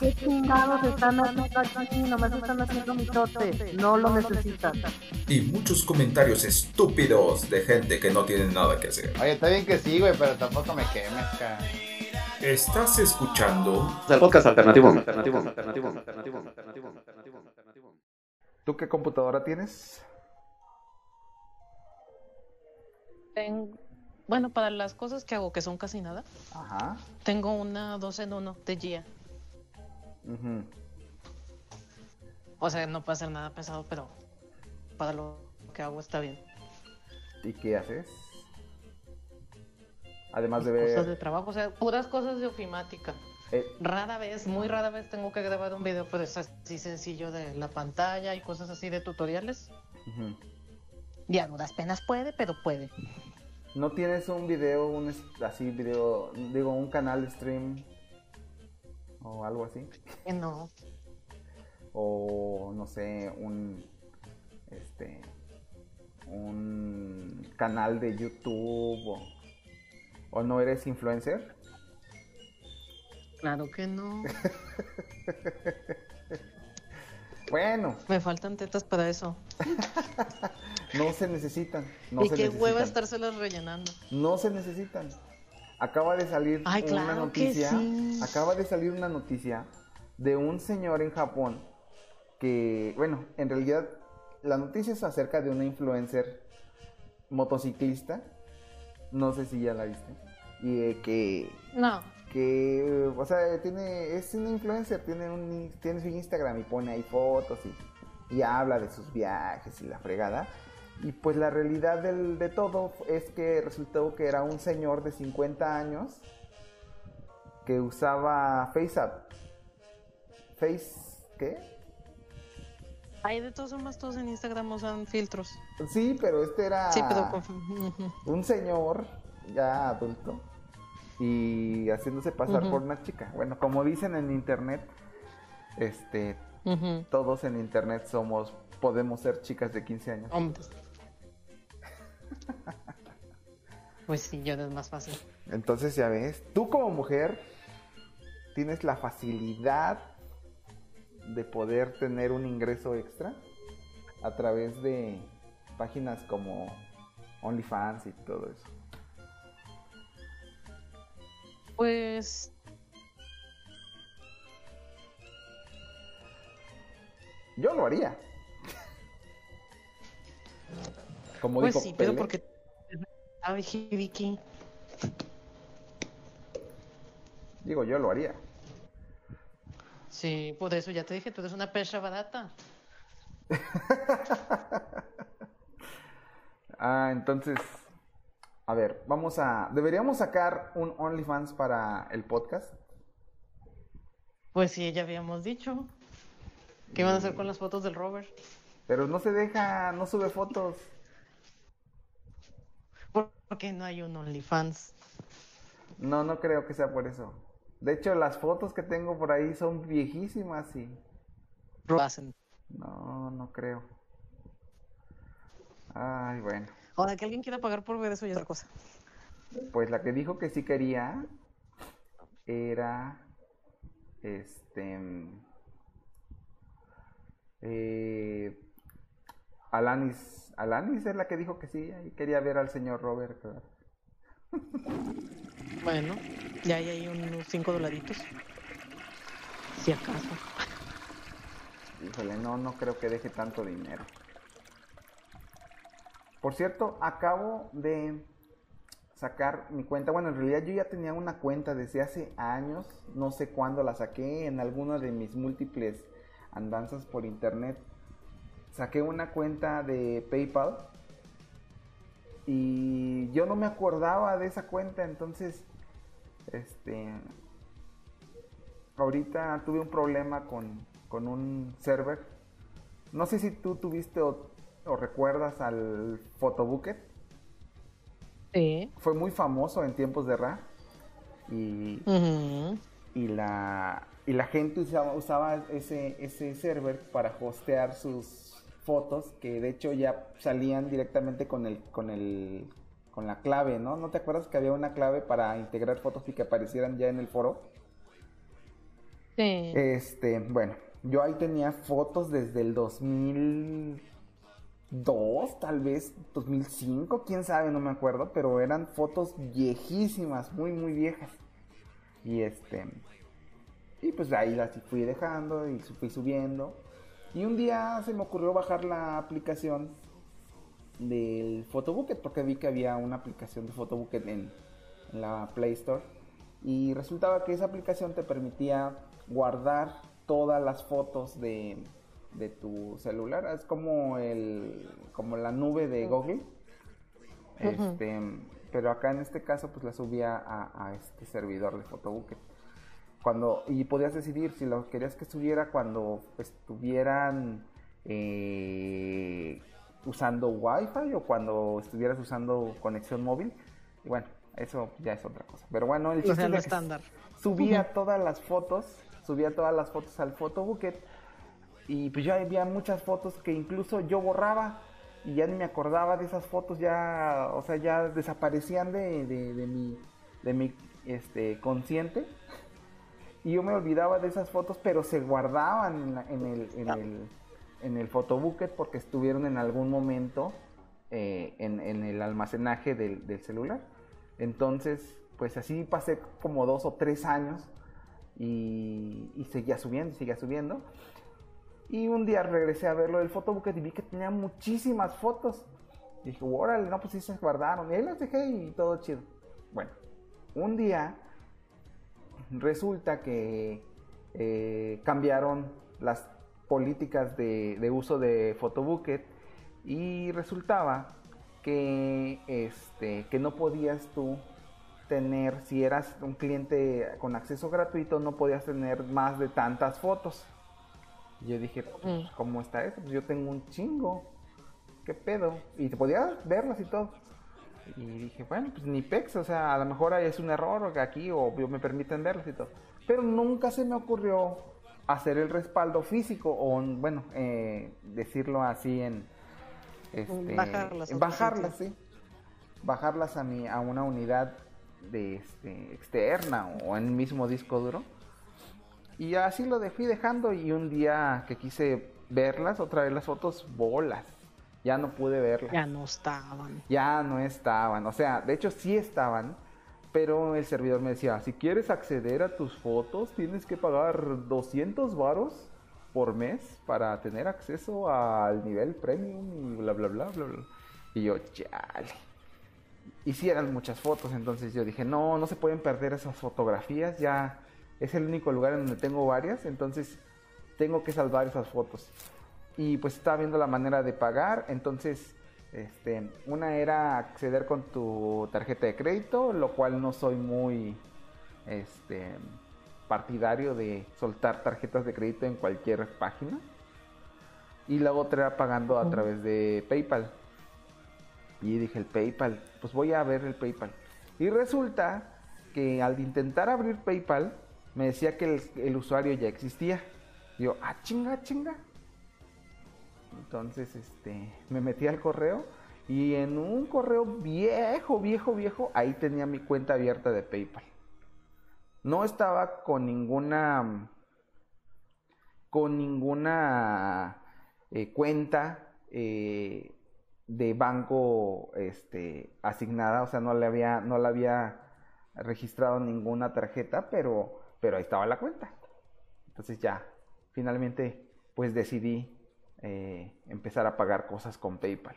¿Qué chingados están haciendo aquí? Nomás están haciendo mitote. No lo necesitan. y muchos comentarios estúpidos de gente que no tiene nada que hacer. Oye, está bien que sí, güey, pero tampoco me quemes, cara. Estás escuchando El podcast alternativo. Alternativo. Alternativo. Alternativo. Alternativo. Alternativo. Alternativo. ¿Tú qué computadora tienes? Ten- Bueno, para las cosas que hago, que son casi nada, Ajá. tengo una 2 en 1 de GIA. O sea, no puede ser nada pesado, pero para lo que hago está bien. ¿Y qué haces? Además de Cosas de ver... trabajo, o sea, puras cosas de ofimática. eh, Rara vez, muy rara vez tengo que grabar un video, pero es así sencillo de la pantalla y cosas así de tutoriales. ujú. Y a duras penas puede, pero puede. ¿No tienes un video, un así video, digo, un canal de stream o algo así? Que no. O no sé, un este un canal de YouTube o, o no eres influencer? Claro que no. Bueno, Me faltan tetas para eso. no se necesitan. No y se qué necesitan. hueva estárselas rellenando. No se necesitan. Acaba de salir Ay, una claro noticia. sí. Acaba de salir una noticia de un señor en Japón que, bueno, en realidad la noticia es acerca de una influencer motociclista. No sé si ya la viste. Y eh, que No. que, o sea, tiene, es una influencer, tiene, un, tiene su Instagram y pone ahí fotos y, y habla de sus viajes y la fregada. Y pues la realidad del- de todo es que resultó que era un señor de 50 años que usaba FaceApp. ¿Face qué? Hay de todos formas, todos en Instagram usan filtros. Sí, pero este era Sí, pero con... Un señor ya adulto y haciéndose pasar por una chica. Bueno, como dicen en internet, este, todos en internet somos, podemos ser chicas de 15 años. Hombres. Pues sí, yo es más fácil. Entonces ya ves, tú como mujer tienes la facilidad de poder tener un ingreso extra a través de páginas como OnlyFans y todo eso. Pues Yo lo haría. Como Pues dijo sí, pero porque. Ay, Vicky. digo, yo lo haría. Sí, por eso ya te dije, tú eres una perra barata. Ah, entonces, a ver, vamos a, deberíamos sacar un OnlyFans para el podcast. Pues sí, ya habíamos dicho. ¿Qué van a hacer con las fotos del Robert? Pero no se deja, no sube fotos. ¿Por qué no hay un OnlyFans? No, no creo que sea por eso. De hecho, las fotos que tengo por ahí son viejísimas y hacen. no, no creo. Ay, bueno. Ahora que alguien quiera pagar por ver eso es otra cosa. Pues la que dijo que sí quería era este eh, Alanis Alanis es la que dijo que sí y quería ver al señor Robert. Bueno, ya hay ahí unos 5 dolaritos. Si acaso. Híjole, no, no creo que deje tanto dinero. Por cierto, acabo de sacar mi cuenta. Bueno, en realidad yo ya tenía una cuenta desde hace años. No sé cuándo la saqué en alguna de mis múltiples andanzas por internet. Saqué una cuenta de PayPal. Y yo no me acordaba de esa cuenta, entonces, este, ahorita tuve un problema con, con un server. No sé si tú tuviste o, o recuerdas al Photobucket. Sí. Fue muy famoso en tiempos de Ra. y, y la y la gente usaba, usaba ese, ese server para hostear sus fotos que de hecho ya salían directamente con el con el con la clave, ¿no? ¿No te acuerdas que había una clave para integrar fotos y que aparecieran ya en el foro? Sí. Este, bueno, yo ahí tenía fotos desde el 2002, tal vez 2005, quién sabe, no me acuerdo, pero eran fotos viejísimas, muy muy viejas. Y este y pues ahí las fui dejando y fui subiendo. Y un día se me ocurrió bajar la aplicación del Photobucket porque vi que había una aplicación de Photobucket en, en la Play Store. Y resultaba que esa aplicación te permitía guardar todas las fotos de, de tu celular. Es como el como la nube de Google. Este pero acá en este caso pues la subía a, a este servidor de Photobucket cuando y podías decidir si lo querías que subiera cuando estuvieran eh, usando Wi-Fi o cuando estuvieras usando conexión móvil. Y bueno, eso ya es otra cosa. Pero bueno, el chiste es que estándar. subía todas las fotos, subía todas las fotos al photobucket y pues ya había muchas fotos que incluso yo borraba y ya ni me acordaba de esas fotos, ya, o sea, ya desaparecían de, de, de mi, de mi este, consciente y yo me olvidaba de esas fotos, pero se guardaban en, la- en el, en el, en el photobucket porque estuvieron en algún momento eh, en, en el almacenaje del, del celular. Entonces, pues así pasé como dos o tres años y, y seguía subiendo, seguía subiendo. Y un día regresé a verlo del photobucket y vi que tenía muchísimas fotos. Y dije, órale, no, pues sí se guardaron. Y ahí las dejé y todo chido. Bueno, un día resulta que eh, cambiaron las políticas de, de uso de Photobucket y resultaba que, este, que no podías tú tener, si eras un cliente con acceso gratuito, no podías tener más de tantas fotos. Yo dije, pues. ¿cómo está eso? Pues yo tengo un chingo. ¿Qué pedo? Y te podías verlas y todo. Y dije, bueno, pues ni pex, o sea, a lo mejor ahí es un error aquí o me permiten verlas y todo. Pero nunca se me ocurrió hacer el respaldo físico o, bueno, eh, decirlo así en... Este, Bajarlas bajarlas, sí. Bajarlas a, mi, a una unidad de este, externa o en el mismo disco duro. Y así lo fui dejando y un día que quise verlas, otra vez las fotos, bolas. Ya no pude verlas Ya no estaban. ya no estaban. O sea, de hecho sí estaban, pero el servidor me decía, si quieres acceder a tus fotos, tienes que pagar 200 varos por mes para tener acceso al nivel premium y bla, bla, bla, bla, bla. Y yo, chale. Y sí eran muchas fotos, entonces yo dije, no, no se pueden perder esas fotografías, ya es el único lugar en donde tengo varias, entonces tengo que salvar esas fotos y pues estaba viendo la manera de pagar, entonces este, una era acceder con tu tarjeta de crédito, lo cual no soy muy este, partidario de soltar tarjetas de crédito en cualquier página. Y la otra era pagando a través de PayPal. Y dije, el PayPal, pues voy a ver el PayPal. Y resulta que al intentar abrir PayPal, me decía que el, el usuario ya existía. Y yo, ah, chinga, chinga. Entonces, este, me metí al correo y en un correo viejo, viejo, viejo, ahí tenía mi cuenta abierta de PayPal. No estaba con ninguna, con ninguna eh, cuenta eh, de banco, este, asignada, o sea, no le había, no le había registrado ninguna tarjeta, pero, pero ahí estaba la cuenta. Entonces ya, finalmente, pues decidí eh, empezar a pagar cosas con PayPal.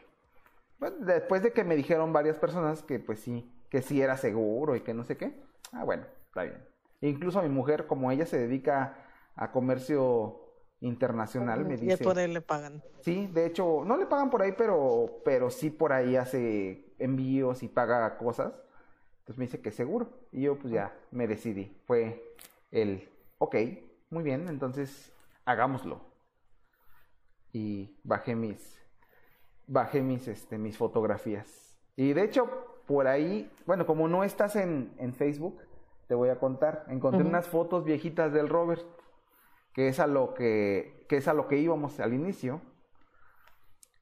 Bueno, después de que me dijeron varias personas que pues sí, que sí era seguro y que no sé qué. Ah, bueno, está bien. Incluso mi mujer, como ella se dedica a comercio internacional, me Y dice... por él le pagan. Sí, de hecho, no le pagan por ahí, pero, pero sí por ahí hace envíos y paga cosas. Entonces me dice que seguro. Y yo pues ya me decidí. Fue el, ok, muy bien, entonces hagámoslo. Y bajé mis, bajé mis, este, mis fotografías. Y de hecho, por ahí, bueno, como no estás en, en Facebook, te voy a contar. Encontré unas fotos viejitas del Robert, que es a lo que, que es a lo que íbamos al inicio,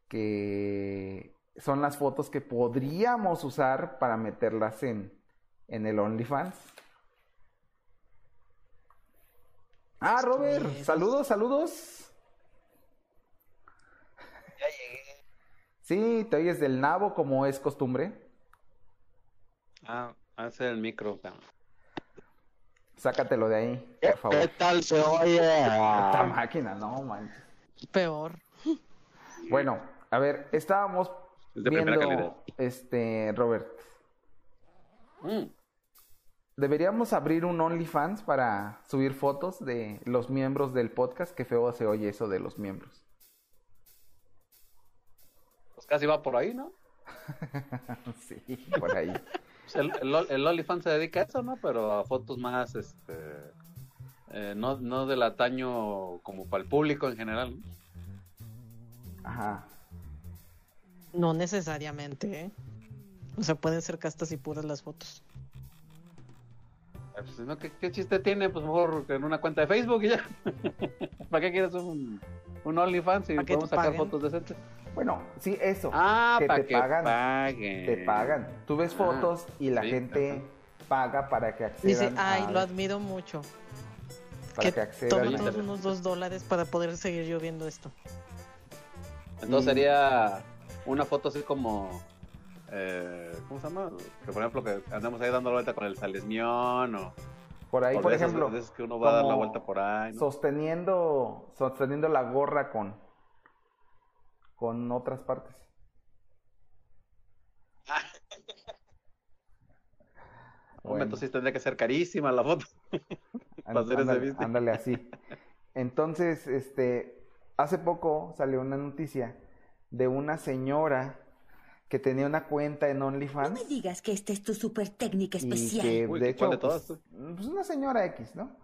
que son las fotos que podríamos usar para meterlas en, en el OnlyFans. Ah, Robert, saludos, saludos. Ya llegué. Sí, te oyes del nabo como es costumbre. Ah, hace el micro. Sácatelo de ahí, ¿Qué, por favor. qué tal se oye? Esta máquina, no manches. Peor. Bueno, a ver, estábamos Es de primera calidad. viendo, este, Robert, Mm. deberíamos abrir un OnlyFans para subir fotos de los miembros del podcast. Qué feo se oye eso de los miembros. Casi va por ahí, ¿no? sí, por ahí. Pues el, el, el OnlyFans se dedica a eso, ¿no? Pero a fotos más, este... eh, no, no del ataño como para el público en general. ¿no? Ajá. No necesariamente, ¿eh? O sea, pueden ser castas y puras las fotos. Eh, Pues, ¿no? ¿Qué, qué chiste tiene? Pues mejor en una cuenta de Facebook y ya. ¿Para qué quieres un, un OnlyFans si ¿Para que podemos sacar paguen? fotos decentes? Bueno, sí, eso. Ah, que para te que pagan. paguen. Te pagan. Tú ves Ah, fotos y la sí, gente paga para que Dice, accedan. ay, a- lo admiro mucho. para que que accedan. a- todos unos dos dólares para poder seguir yo viendo esto. Entonces Y- sería una foto así como... eh, ¿Cómo se llama? Que por ejemplo que andamos ahí dando la vuelta con el salesmión o... Por ahí, o por esas ejemplo, veces que uno va a dar la vuelta por ahí. ¿no? sosteniendo, sosteniendo la gorra con, con otras partes. Bueno. entonces tendría que ser carísima la foto. Ándale, ándale así. Entonces, este, hace poco salió una noticia de una señora que tenía una cuenta en No OnlyFans. me digas que esta es tu super técnica y especial. que Uy, de ¿cuál hecho de todas, pues, pues una señora X, ¿no?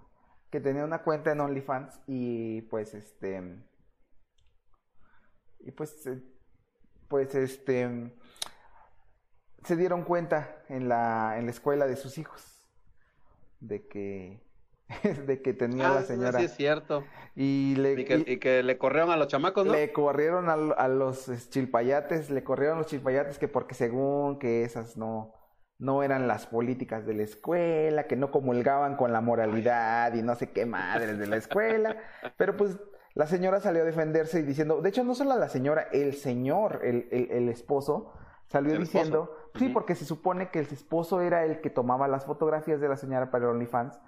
Que tenía una cuenta en OnlyFans y pues este y pues eh, pues este se dieron cuenta en la en la escuela de sus hijos de que de que tenía Ah, la señora Sí, es cierto. y le Y que, y- y que le corrieron a los chamacos, ¿no? le corrieron a, a los chilpayates, le corrieron a los chilpayates que porque según que esas no, no eran las políticas de la escuela, que no comulgaban con la moralidad y no sé qué madres de la escuela. Pero pues la señora salió a defenderse y diciendo, de hecho no solo la señora, el señor, el, el, el esposo, salió El diciendo, esposo. sí, porque se supone que el esposo era el que tomaba las fotografías de la señora para el OnlyFans,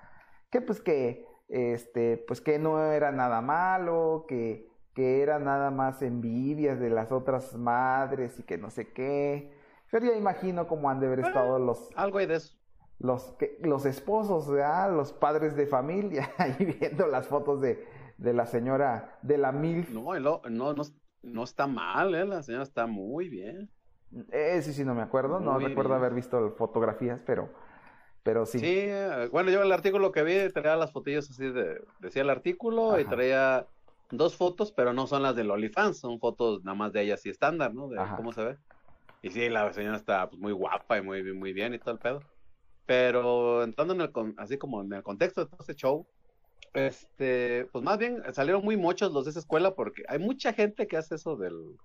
que pues que este pues que no era nada malo que que era nada más envidias de las otras madres y que no sé qué pero ya imagino cómo han de haber estado los Algo hay de eso. los que- los esposos ¿verdad? los padres de familia ahí viendo las fotos de de la señora de la mil No, y lo- no, no, no está mal, ¿eh? La señora está muy bien. ese sí no me acuerdo no Muy recuerdo bien. haber visto fotografías pero pero sí, Sí, eh, bueno, yo el artículo que vi traía las fotillos así de, decía el artículo y Ajá. traía dos fotos, pero no son las del OnlyFans, son fotos nada más de ella así estándar, ¿no? De Ajá. cómo se ve. Y sí, la señora está pues, muy guapa y muy, bien- muy bien y todo el pedo. Pero entrando en el, con- así como en el contexto de todo este show, este, pues más bien salieron muy muchos los de esa escuela porque hay mucha gente que hace eso del,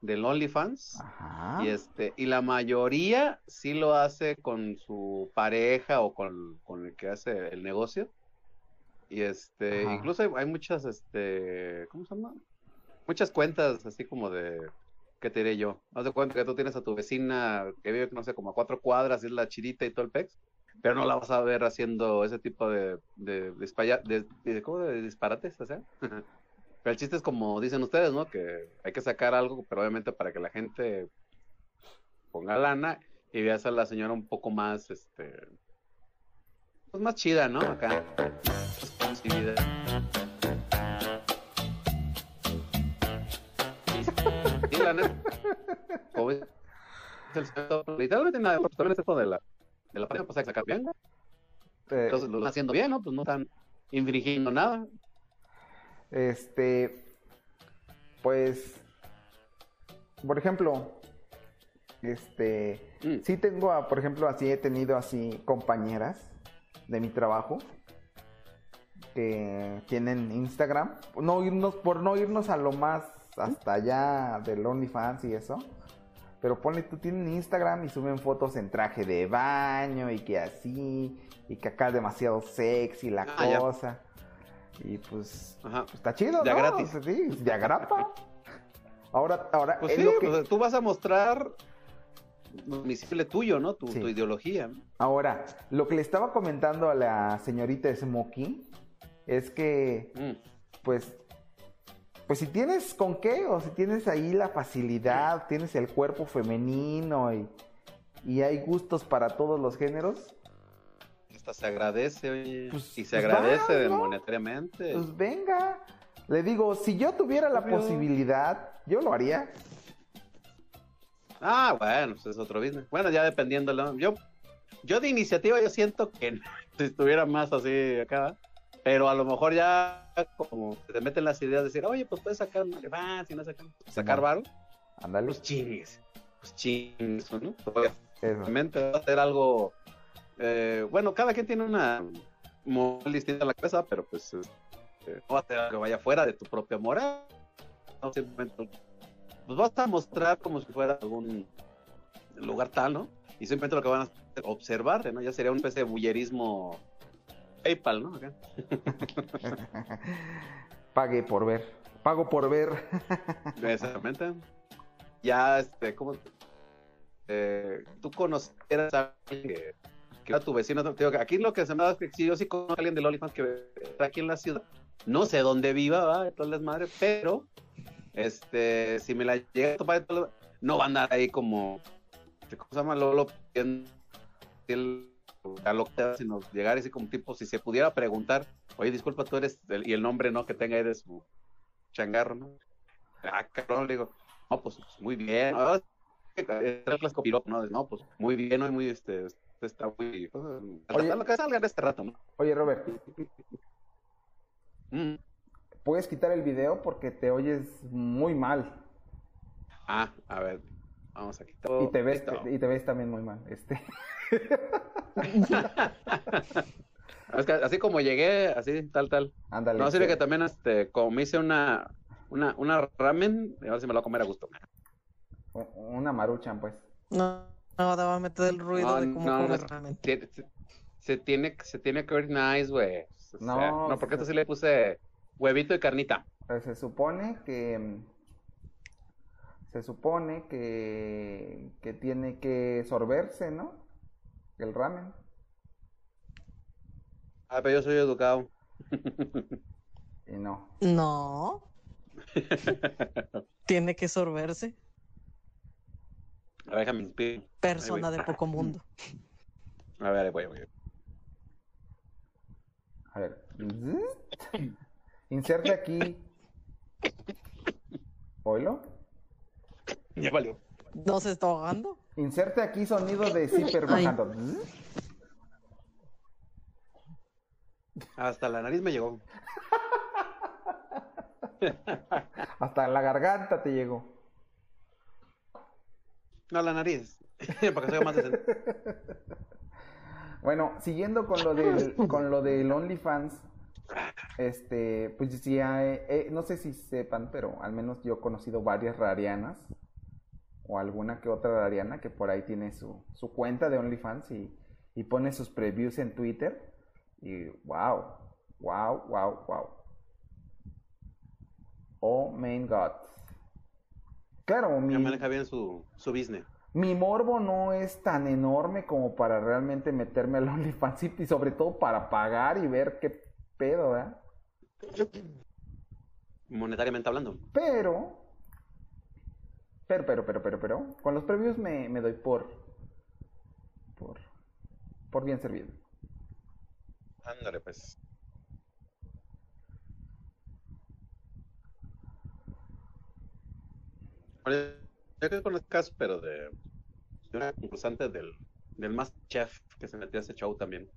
del OnlyFans. Ajá. Y este, y la mayoría sí lo hace con su pareja o con, con el que hace el negocio. Y este, Ajá. incluso hay, hay muchas, este, ¿cómo se llama? Muchas cuentas así como de, ¿qué te diré yo? Haz de cuenta que tú tienes a tu vecina que vive, no sé, como a cuatro cuadras, y es la chidita y todo el pex, pero no la vas a ver haciendo ese tipo de, de, disparates, o sea. Pero el chiste es como dicen ustedes, ¿no? Que hay que sacar algo, pero obviamente para que la gente ponga lana y veas a la señora un poco más, este, pues más chida, ¿no? Acá. Más. Sí, la neta. Literalmente nada, también es esto de la, de la hay que sacar bien. Eh, Entonces lo están haciendo bien, ¿no? Pues no están infringiendo nada. Este, pues, por ejemplo, este, Mm. sí tengo, a- por ejemplo, así he tenido así compañeras de mi trabajo que tienen Instagram. No irnos, por no irnos a lo más hasta allá del OnlyFans y eso. Pero ponle, tú tienen Instagram y suben fotos en traje de baño y que así, y que acá es demasiado sexy la Ah, ya. cosa. Y pues, Ajá. pues, está chido, De a ¿no? gratis. Sí, de agrapa. Ahora, ahora, Pues es sí, lo que- pues, tú vas a mostrar visible tuyo, ¿no? Tu, Sí. tu ideología. ¿no? Ahora, lo que le estaba comentando a la señorita Smokey es que, Mm. pues, pues si tienes con qué, o si tienes ahí la facilidad, tienes el cuerpo femenino y, y hay gustos para todos los géneros, Hasta se agradece, oye. Pues- y se pues agradece ¿no? monetariamente. pues venga. Le digo, si yo tuviera la posibilidad, yo lo haría. Ah, bueno, pues es otro business. Bueno, ya dependiendo. Yo, yo de iniciativa, yo siento que si estuviera más así acá, pero a lo mejor ya como te meten las ideas de decir, oye, pues puedes sacar un OnlyFans, si no sacan, sacar Simón. varo, Ándale. pues chingues, pues chingues, ¿no? Eso. Obviamente va a ser algo, eh, bueno, cada quien tiene una moral distinta a la cabeza, pero pues este, no va a ser algo que vaya fuera de tu propia moral. No, simplemente, pues vas a mostrar como si fuera algún lugar tal, ¿no? Y simplemente lo que van a observarte, ¿no? Ya sería una especie de bullerismo PayPal, ¿no? Acá. Pague por ver. Pago por ver. Exactamente. Ya, este, ¿cómo? Eh, tú conoceras a alguien que, que era tu vecino. Te digo aquí lo que se me da es que si yo sí conozco a alguien del OnlyFans que está aquí en la ciudad. No sé dónde viva, va, de todas las madres, pero este, si me la llega a topar, no va a andar ahí como, ¿cómo se llama? Lolo el- a lo que sino llegar así como tipo, si se pudiera preguntar, oye, disculpa, tú eres, el- y el nombre, ¿no? Que tenga su changarro, ¿no? Ah, cabrón, le digo, no, pues muy bien. Ah, copirotas, ¿no? No, pues muy bien, ¿no? muy, este, este está muy, pues, Oye. lo que salga de este rato, ¿no? Oye, Robert, Mm. ¿puedes quitar el video? Porque te oyes muy mal. Ah, a ver, vamos a quitar. Y te ves, y te ves también muy mal. Este. Es que así como llegué, así, tal, tal. Ándale. No, sirve este, que también, este, como me hice una, una, una ramen, a ver si me lo voy a comer a gusto. Una maruchan, pues. No, no, te va a meter el ruido No, de cómo no, comer no, ramen. Se, se- se tiene, se tiene que ver nice, güey. O sea, No, no, porque se- esto sí le puse huevito y carnita. Pues se supone que. Se supone que. que tiene que sorberse, ¿no? El ramen. Ah, pero yo soy educado. Y no. No. Tiene que sorberse. A ver, déjame inspirar. Persona de poco mundo. A ver, voy, voy. A ver. Inserte aquí. ¿Oilo? Ya valió. ¿No se está ahogando? Inserte aquí sonido de zipper bajando. Hasta la nariz me llegó. Hasta la garganta te llegó. No, la nariz. Para que más decente. Bueno, siguiendo con lo del, con lo del OnlyFans, este, pues sí, hay- eh, no sé si sepan, pero al menos yo he conocido varias rarianas, o alguna que otra rariana que por ahí tiene su, su cuenta de OnlyFans y, y pone sus previews en Twitter. Y wow, wow, wow, wow. Oh my god. Claro, mi, maneja bien su, su business. mi morbo no es tan enorme como para realmente meterme al OnlyFans y sobre todo para pagar y ver qué pedo, ¿verdad? Monetariamente hablando. Pero, pero, pero, pero, pero, pero, con los previews me, me doy por, por, por bien servido. Ándale, pues. Yo que con el caso, pero de, de una concursante del, del Masterchef que se metió a ese show también.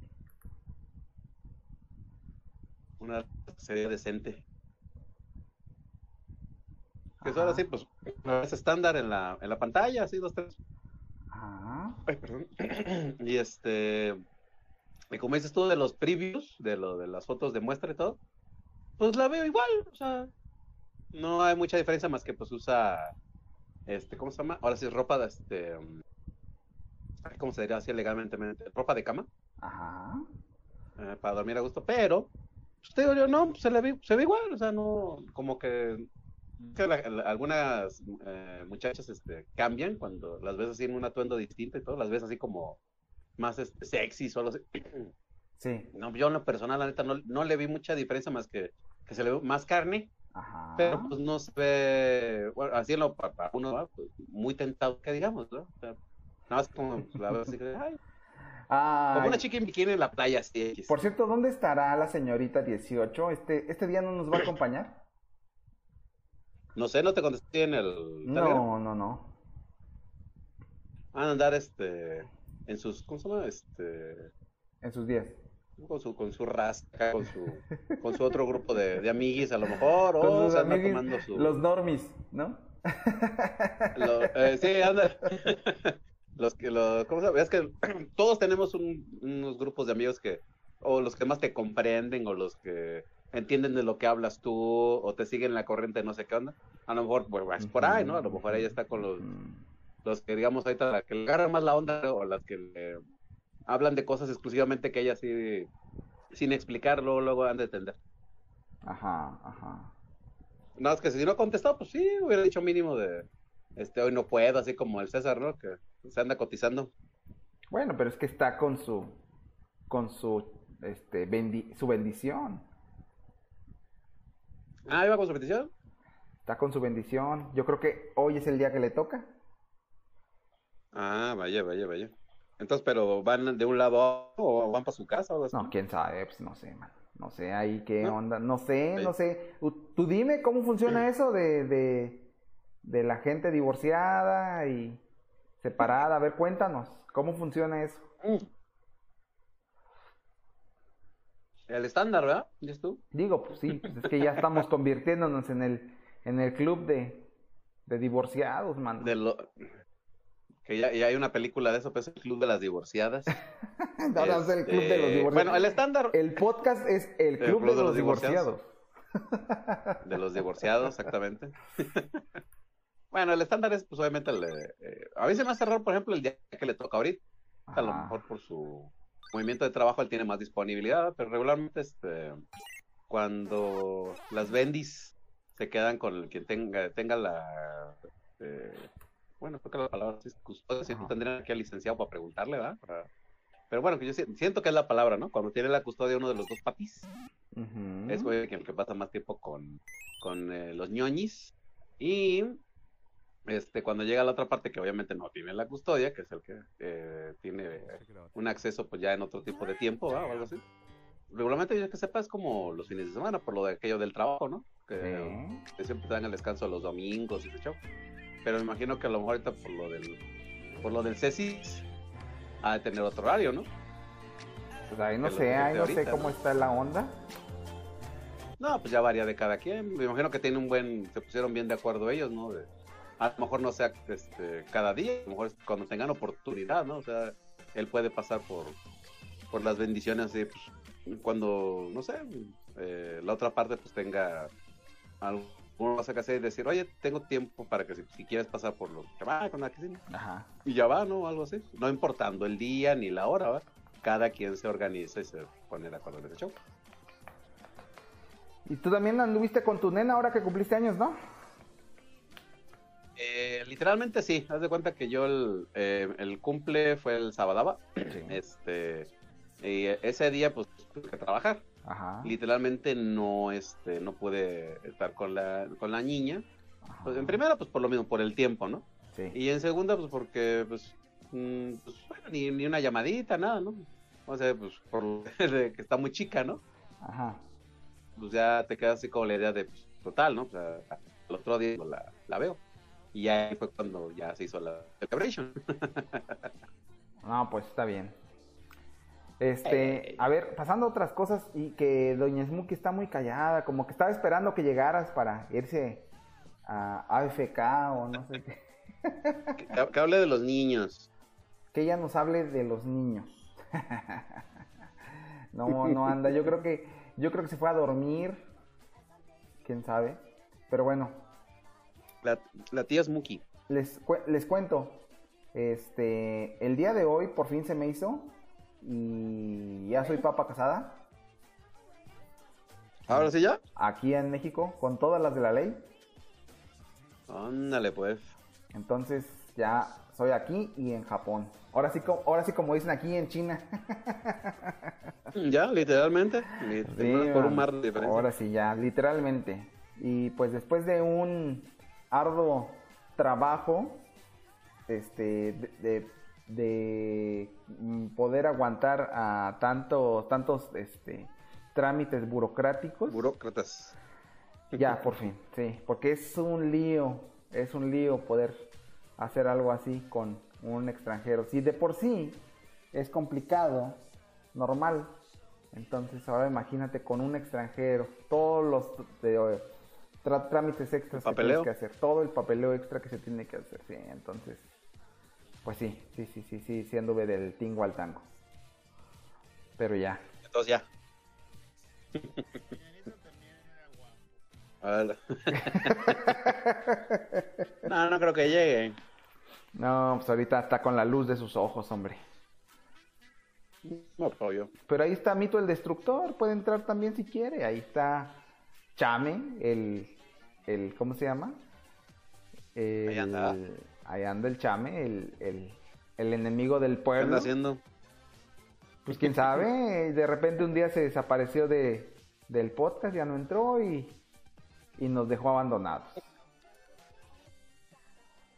Una serie decente. Que eso ahora Ajá. sí, pues, es estándar en la, en la pantalla, así, dos, tres. Ah, Ay, perdón. Y este. Y como dices tú de los previews, de lo de las fotos de muestra y todo, pues la veo igual, o sea, no hay mucha diferencia más que pues usa, este, ¿cómo se llama? Ahora sí es ropa de este, ay, ¿cómo se diría así legalmente? Ropa de cama, Ajá. eh, para dormir a gusto, pero, pues te digo yo, no, pues, se le ve, se ve igual, o sea, no, como que, que la- la- algunas eh, muchachas este, cambian cuando las ves así en un atuendo distinto y todo, las ves así como más este, sexy o algo así. Sí. No, yo en lo personal, la neta, no, no le vi mucha diferencia más que que se le ve más carne, Ajá. pero pues no se ve, bueno, así en lo pa- para uno, ¿va? Pues, muy tentado que digamos, ¿no? O sea, nada más como la veo así, ay, Ay, como una chica en bikini en la playa, así. X. Por cierto, ¿dónde estará la señorita 18? Este, este día no nos va a acompañar. No sé, no te contesté en el Telegram. No, no, no. Van a andar este en sus, ¿cómo se llama? Este En sus días. con su con su rasca, con su con su otro grupo de, de amiguis a lo mejor, Con o sus se anda amiguis, tomando su Los normis, ¿no? lo- eh, sí, anda. los que los ¿cómo se llama? Es que todos tenemos un- unos grupos de amigos que o los que más te comprenden o los que entienden de lo que hablas tú o te siguen la corriente no sé qué onda. A lo mejor pues es por ahí, ¿no? A lo mejor ella está con los los que digamos ahorita la que le agarran más la onda o las que le hablan de cosas exclusivamente que ella sí sin explicarlo luego han de entender. Ajá, ajá. Nada más que si no ha contestado, pues sí, hubiera dicho mínimo de este hoy no puedo, así como el César, ¿no? Que se anda cotizando. Bueno, pero es que está con su con su este bendi- su bendición. Ah, iba con su petición. Está con su bendición. Yo creo que hoy es el día que le toca. Ah, vaya, vaya, vaya. Entonces, pero van de un lado a otro o van para su casa o algo así. No, quién sabe, pues no sé, man. No sé ahí qué ¿No? onda. No sé, Sí. no sé. Tú dime cómo funciona eso de, de, de la gente divorciada y separada. A ver, cuéntanos. ¿Cómo funciona eso? Mm. El estándar, ¿verdad? ¿Dices tú? Digo, pues sí, pues es que ya estamos convirtiéndonos en el, en el club de, de divorciados, man. De lo... Que ya, ya hay una película de eso, pues el Club de las Divorciadas. Vamos a ser el club de los Este, divorciados. Bueno, el estándar El podcast es el club, de, los divorciados. de los divorciados, exactamente. bueno, el estándar es, pues obviamente, el, eh, a mí se me hace raro, por ejemplo, el día que le toca ahorita. A lo mejor por su movimiento de trabajo él tiene más disponibilidad, pero regularmente este cuando las bendis se quedan con el que tenga tenga la eh, bueno, creo que la palabra es custodia, si Ajá. tendrían aquí al licenciado para preguntarle, ¿verdad? Para- Pero bueno, que yo si- siento que es la palabra, ¿no? Cuando tiene la custodia uno de los dos papis, Ujú. es güey que el que pasa más tiempo con, con eh, los ñoñis. Y este cuando llega a la otra parte que obviamente no tiene la custodia, que es el que eh, tiene eh, un acceso pues ya en otro tipo de tiempo, ¿va? o algo así. Regularmente yo que sepa es como los fines de semana, por lo de aquello del trabajo, ¿no? Que, Sí. que siempre te dan el descanso los domingos y ese show. Pero me imagino que a lo mejor ahorita por lo del por lo del CECIS ha de tener otro horario, ¿no? Pues ahí no que sé, ahí no sé cómo ¿no? está la onda. No, pues ya varía de cada quien. Me imagino que tiene un buen, se pusieron bien de acuerdo ellos, ¿no? De- a lo mejor no sea este, cada día, a lo mejor es cuando tengan oportunidad, ¿no? O sea, él puede pasar por, por las bendiciones así, pues, cuando, no sé, eh, la otra parte pues tenga alguna cosa que hacer y decir, oye, tengo tiempo para que si, si quieres pasar por lo que va con la que sí", Ajá. y ya va, ¿no? Algo así. No importando el día ni la hora, ¿va? Cada quien se organiza y se pone de acuerdo en ese show. Y tú también anduviste con tu nena ahora que cumpliste años, ¿no? Eh, literalmente sí, haz de cuenta que yo el, eh, el cumple fue el sábado, este, y ese día pues tuve que trabajar, Ajá. literalmente no, este, no pude estar con la, con la niña, pues en primera pues por lo mismo, por el tiempo, ¿no? Sí. Y en segunda pues porque pues, mm, pues, bueno, ni, ni una llamadita, nada, ¿no? O sea, pues por que está muy chica, ¿no? Ajá. Pues ya te quedas así con la idea de, pues, total, ¿no? O sea, el otro día la, la veo. Y ahí fue cuando ya se hizo la celebration. No, pues está bien. Este, a ver, pasando a otras cosas y que Doña Smokey está muy callada, como que estaba esperando que llegaras para irse a AFK o no sé qué. que, que hable de los niños. Que ella nos hable de los niños. No, no anda. Yo creo que, yo creo que se fue a dormir. Quién sabe. Pero bueno, La, la tía Smokey. les, cu- les cuento. Este, el día de hoy por fin se me hizo y ya soy papa casada Ahora sí ya. aquí en México con todas las de la ley. Ándale, pues. Entonces ya soy aquí y en Japón. Ahora sí, ahora sí como dicen aquí en China. Ya, literalmente. Sí, por un man. mar de diferencia. Ahora sí, ya, literalmente. Y pues después de un arduo trabajo, este, de, de- de, mm, poder aguantar a tanto, tantos, este, trámites burocráticos, Burócratas. ya, por fin, sí, porque es un lío, es un lío poder hacer algo así con un extranjero. Si de por sí es complicado, normal, entonces ahora imagínate con un extranjero, todos los tra- trámites extras que Papeleo. tienes que hacer, todo el papeleo extra que se tiene que hacer, sí, entonces, pues sí, sí, sí, sí, sí, sí anduve del tingo al tango. Pero ya, Entonces ya. No, no creo que llegue. no, pues ahorita está con la luz de sus ojos, hombre. No, pero yo. Pero ahí está Mito el Destructor, puede entrar también si quiere. Ahí está Chame, el, el ¿cómo se llama? El- Ahí anda. ahí anda el Chame, el, el, el enemigo del ¿Qué pueblo. anda haciendo? Pues quién sabe, de repente un día se desapareció de, del podcast, ya no entró y, y nos dejó abandonados.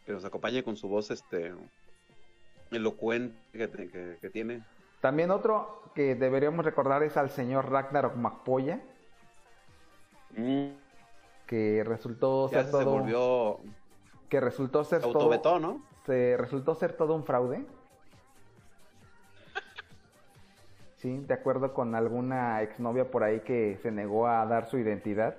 Que nos acompañe con su voz este elocuente que, que- que tiene. También otro que deberíamos recordar es al señor Ragnarok McPolla, Mm, que resultó ser se todo, volvió que resultó ser todo, ¿no? se resultó ser todo un fraude. Sí, de acuerdo con alguna exnovia por ahí que se negó a dar su identidad,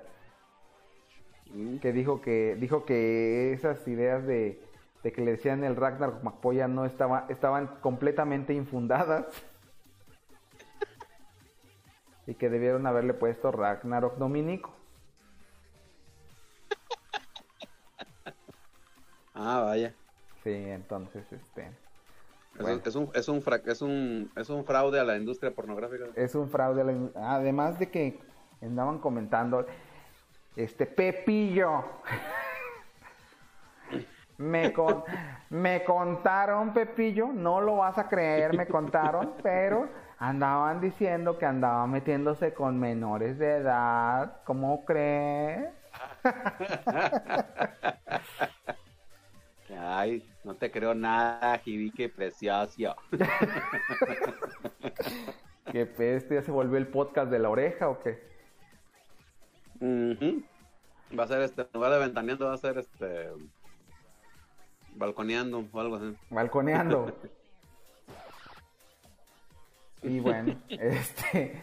Mm, que dijo que dijo que esas ideas de, de que le decían el Ragnar McPolla no estaba, estaban completamente infundadas. y que debieron haberle puesto Ragnarok Dominico. Ah, vaya. Sí, entonces este Es, Bueno. un, es, un, es, un fra- es, un, es un fraude a la industria pornográfica. es un fraude. a la in- Además de que andaban comentando, este Pepillo. Me, con- me contaron, Pepillo, no lo vas a creer, me contaron, pero andaban diciendo que andaba metiéndose con menores de edad. ¿Cómo crees? Ay, no te creo nada, Jibique precioso. ¿Qué peste? ¿Ya se volvió el podcast de la oreja o qué? Ujú. Va a ser este, en lugar de ventaneando, va a ser este. balconeando o algo así. balconeando. y bueno, este,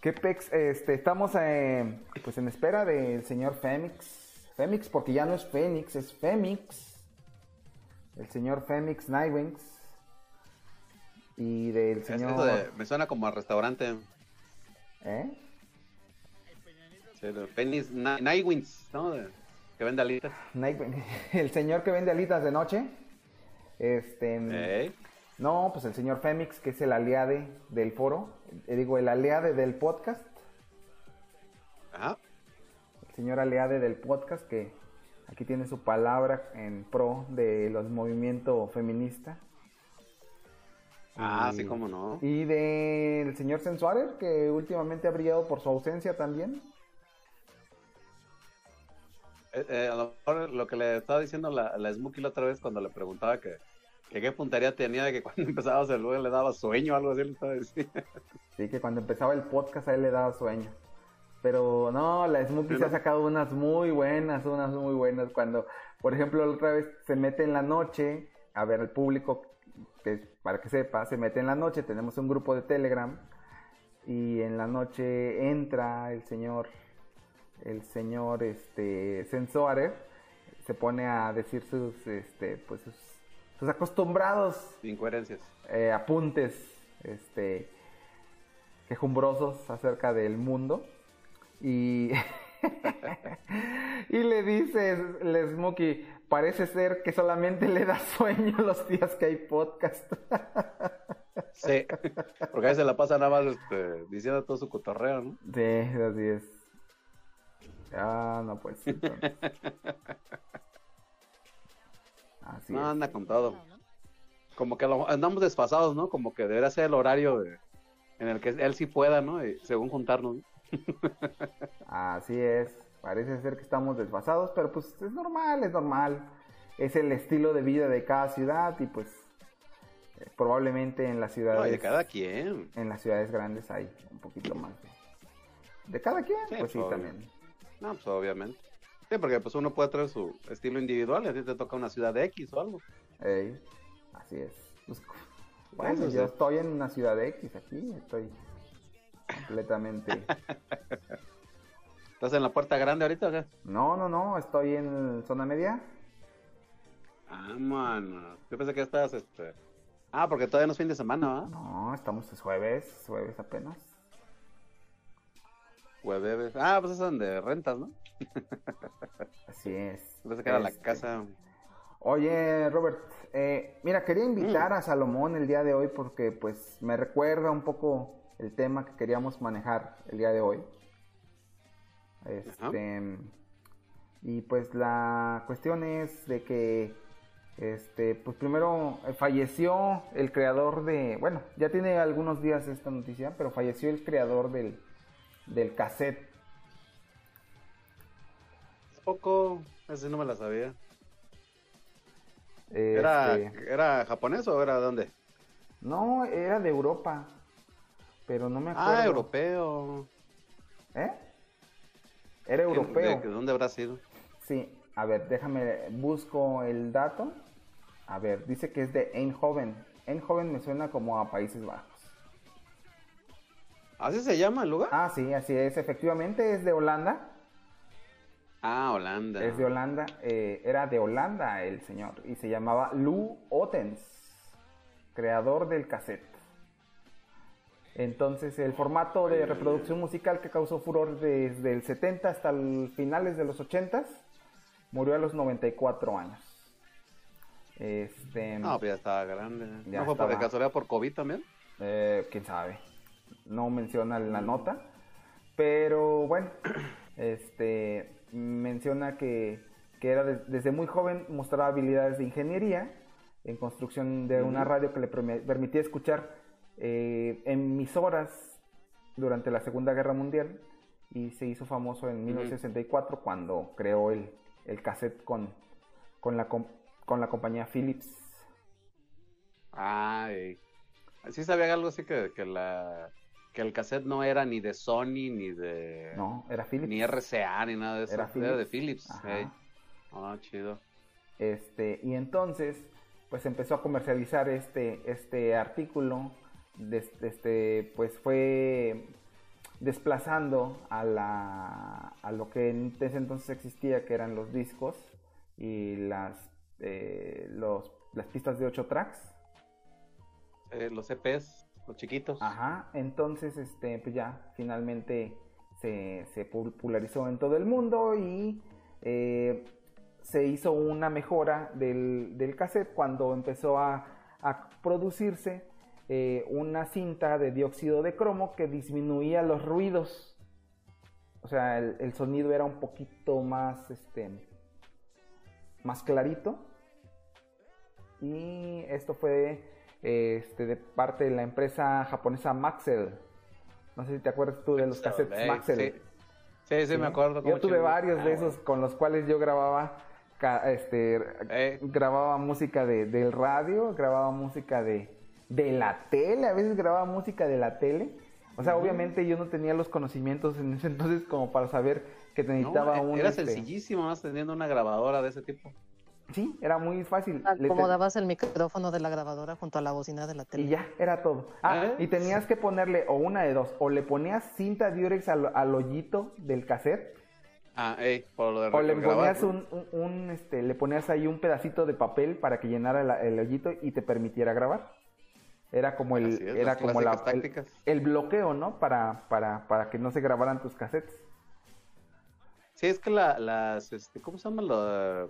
¿qué pex? Este, estamos eh, pues en espera del señor Femix. Femix, porque ya no es Fénix, es Femix. El señor Femix Nightwings. Y del señor. de- me suena como a restaurante. ¿Eh? Ni- Nightwings, ¿no? Que vende alitas. Nightwing. El señor que vende alitas de noche. Este. Ey. No, pues el señor Femix, que es el aliade del foro. eh, digo, el aliade del podcast. Ajá. el señor Aleade del podcast que aquí tiene su palabra en pro de los movimientos feminista. Ah, Y- sí, cómo no. Y del señor Sensuarer, que últimamente ha brillado por su ausencia también. Eh, eh, a lo mejor lo que le estaba diciendo la, la Smokey la otra vez cuando le preguntaba que, que qué puntería tenía de que cuando empezaba a hacer le daba sueño o algo así, le estaba diciendo. Sí, que cuando empezaba el podcast a él le daba sueño. Pero no, la Smokey se ha sacado unas muy buenas, unas muy buenas. Cuando, por ejemplo, la otra vez se mete en la noche, a ver, el público, que, para que sepa, se mete en la noche, tenemos un grupo de Telegram, y en la noche entra el señor, el señor, este, Sensoarer, se pone a decir sus, este, pues sus, sus acostumbrados Incoherencias. eh, apuntes, este, quejumbrosos acerca del mundo. Y, y le dice Smokey, parece ser que solamente le da sueño los días que hay podcast. Sí, porque a veces la pasa nada más este, diciendo todo su cotorreo, ¿no? Sí, así es. Ah, no, pues. entonces. Así No, es. anda con todo. Como que lo- andamos desfasados, ¿no? Como que debería ser el horario de- en el que él sí pueda, ¿no? Y según juntarnos. ¿no? Así es. Parece ser que estamos desfasados, pero pues es normal, es normal. Es el estilo de vida de cada ciudad y pues eh, probablemente en las ciudades de cada quien. en las ciudades grandes hay un poquito más de, de cada quien, Sí, pues sí también. No, pues obviamente. Sí, porque pues uno puede traer su estilo individual y a ti te toca una ciudad de X o algo. Ey, así es. Pues, bueno, Eso yo estoy en una ciudad X aquí, estoy completamente. ¿Estás en la puerta grande ahorita o qué? No, no, no, estoy en zona media. Ah, mano. Yo pensé que estabas, este... Ah, porque todavía no es fin de semana, ¿va? No, estamos es jueves, jueves apenas. Jueves. Ah, pues es donde rentas, ¿no? Así es. Yo pensé que era la Este, casa. Oye, Robert, eh, mira, quería invitar a Salomón el día de hoy porque pues me recuerda un poco el tema que queríamos manejar el día de hoy. Este, y pues la cuestión es de que, este, pues primero eh, falleció el creador de, bueno, ya tiene algunos días esta noticia, pero falleció el creador del, del cassette. Poco, ese no me la sabía. ¿Era, Este, ¿Era japonés o era de dónde? no, era de Europa, pero no me acuerdo. Ah, europeo. ¿Eh? Era ¿Qué- europeo. ¿De, de dónde habrá sido? Sí, a ver, déjame, busco el dato. A ver, dice que es de Eindhoven. Eindhoven me suena como a Países Bajos. ¿Así se llama el lugar? Ah, sí, así es. Efectivamente es de Holanda. Ah, Holanda. Es de Holanda. eh, era de Holanda el señor. Y se llamaba Lou Ottens, creador del cassette. Entonces, el formato de reproducción musical que causó furor desde el 70 hasta el finales de los 80 murió a los 94 años. Este, No, pues ya estaba grande. Ya ¿No fue por de estaba. casualidad por COVID también? Eh, quién sabe. No menciona en la nota. Pero bueno, este menciona que, que era de- desde muy joven mostraba habilidades de ingeniería en construcción de una radio que le permi- permitía escuchar eh, emisoras durante la Segunda Guerra Mundial y se hizo famoso en 1964 cuando creó el, el cassette con, con, la, com- con la compañía Philips. Ay. Sí sabía algo así que, que la que el cassette no era ni de Sony ni de No, era Philips. ni RCA ni nada de eso. Era Era, de Philips. Philips. Ajá. ey. Ah, chido. Este, y entonces, pues empezó a comercializar este, este artículo, des- este, pues fue desplazando a, la, a lo que en ese entonces existía, que eran los discos y las, eh, los, las pistas de 8 tracks. Eh, los EPs, los chiquitos. Ajá, entonces, este, pues ya finalmente se, se popularizó en todo el mundo y eh, se hizo una mejora del, del cassette cuando empezó a, a producirse eh, una cinta de dióxido de cromo que disminuía los ruidos. O sea, el, el sonido era un poquito más, este, más clarito. Y esto fue este, de parte de la empresa japonesa Maxell. No sé si te acuerdas tú de los cassettes Ey, Maxell. sí. Sí, sí, me acuerdo. Yo tuve varios de Ah, esos con los cuales yo grababa este Eh. grababa música de, del radio, grababa música de, de la tele, a veces grababa música de la tele. O sea, obviamente yo no tenía los conocimientos en ese entonces como para saber que No, necesitaba eh, un era este, sencillísimo más teniendo una grabadora de ese tipo. Sí, era muy fácil. Acomodabas el micrófono de la grabadora junto a la bocina de la tele. Y ya, era todo. Ah, ¿Eh? y tenías que ponerle o una de dos, o le ponías cinta diurex al, al hoyito del cassette, Ah, ey, por lo de o le ponías un, un- un, este, le ponías ahí un pedacito de papel para que llenara la- el hoyito y te permitiera grabar. Era como el, es, era como la, el, bloqueo, ¿no? Para, para, para que no se grabaran tus cassettes. Sí, es que la- las, este, ¿cómo se llama? La-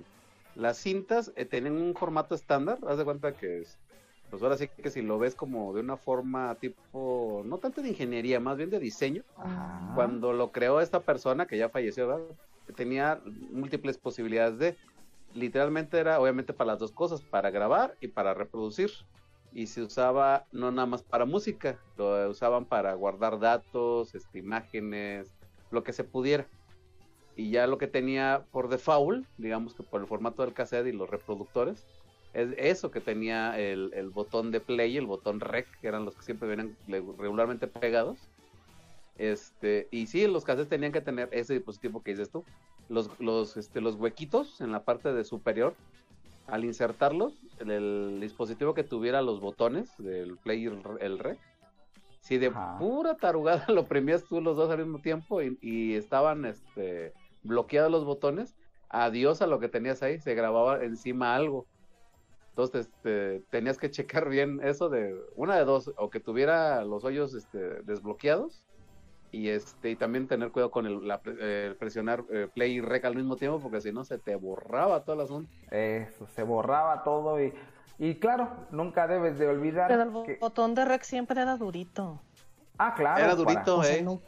las cintas eh, tienen un formato estándar. Haz de cuenta que es, pues ahora sí que si lo ves como de una forma tipo, no tanto de ingeniería, más bien de diseño. Ajá. Cuando lo creó esta persona que ya falleció, ¿verdad? tenía múltiples posibilidades de, literalmente era obviamente para las dos cosas, para grabar y para reproducir. Y se usaba no nada más para música, lo usaban para guardar datos, este, imágenes, lo que se pudiera. Y ya lo que tenía por default, digamos que por el formato del cassette y los reproductores, es eso que tenía el, el botón de play el botón rec, que eran los que siempre venían regularmente pegados. Este, y sí, los cassettes tenían que tener ese dispositivo que dices tú. Los, los, este, los huequitos en la parte de superior, al insertarlos, el, el dispositivo que tuviera los botones del play el, rec, si de Ajá. pura tarugada lo oprimías tú los dos al mismo tiempo y, y estaban este, bloqueados los botones, adiós a lo que tenías ahí, se grababa encima algo. Entonces este, tenías que checar bien eso de una de dos, o que tuviera los hoyos este, desbloqueados y este y también tener cuidado con el, la pre- eh, presionar eh, play y rec al mismo tiempo porque si no se te borraba todo el asunto. Eso, se borraba todo y, y claro, nunca debes de olvidar Pero el que... botón de rec siempre era durito. Ah, claro. Era para- durito, O sea, eh. no-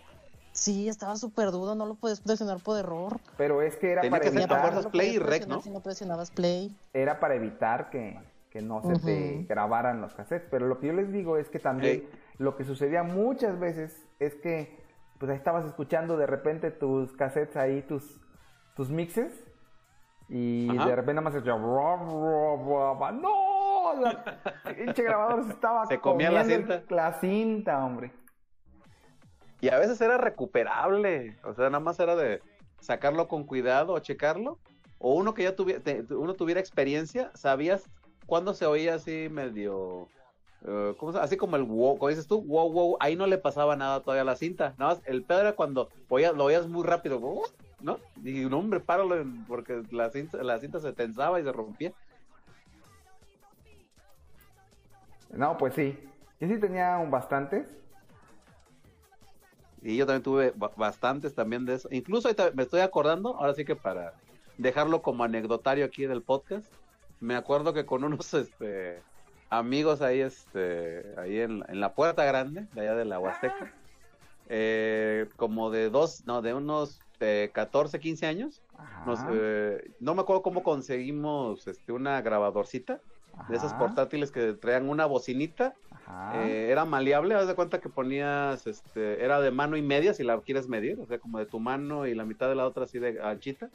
Sí, estaba súper duro, no lo puedes presionar por error. Pero es que era Tenía para que evitar, lo play y rec, ¿no? Si no presionabas play. era para evitar que, que no se te grabaran los cassettes. Pero lo que yo les digo es que también lo que sucedía muchas veces es que pues ahí estabas escuchando de repente tus cassettes ahí, tus, tus mixes, y Ajá. de repente nada más se escuchaba, "Bra, bra, bra, bra". ¡No! La pinche grabador se estaba Se comía la cinta. La cinta, hombre. Y a veces era recuperable, o sea, nada más era de sacarlo con cuidado o checarlo, o uno que ya tuviera, uno tuviera experiencia, sabías cuándo se oía así medio, eh, ¿cómo? Así como el wow, como dices tú, wow, wow, ahí no le pasaba nada todavía a la cinta, nada más, el pedo era cuando oías, lo oías muy rápido, wow, ¿no? Y un hombre, páralo, porque la cinta, la cinta se tensaba y se rompía. No, pues sí. Yo sí tenía un bastantes. Y yo también tuve ba- bastantes también de eso. Incluso me estoy acordando, ahora sí que para dejarlo como anecdotario aquí en el podcast, me acuerdo que con unos este amigos ahí este ahí en, en la puerta grande de allá de la Huasteca, eh, como de dos, no, de unos eh, 14, 15 años, nos, eh, no me acuerdo cómo conseguimos este una grabadorcita de esas portátiles que traían una bocinita. Eh, era maleable, haz de cuenta que ponías, este, era de mano y media si la quieres medir, o sea, como de tu mano y la mitad de la otra así de anchita,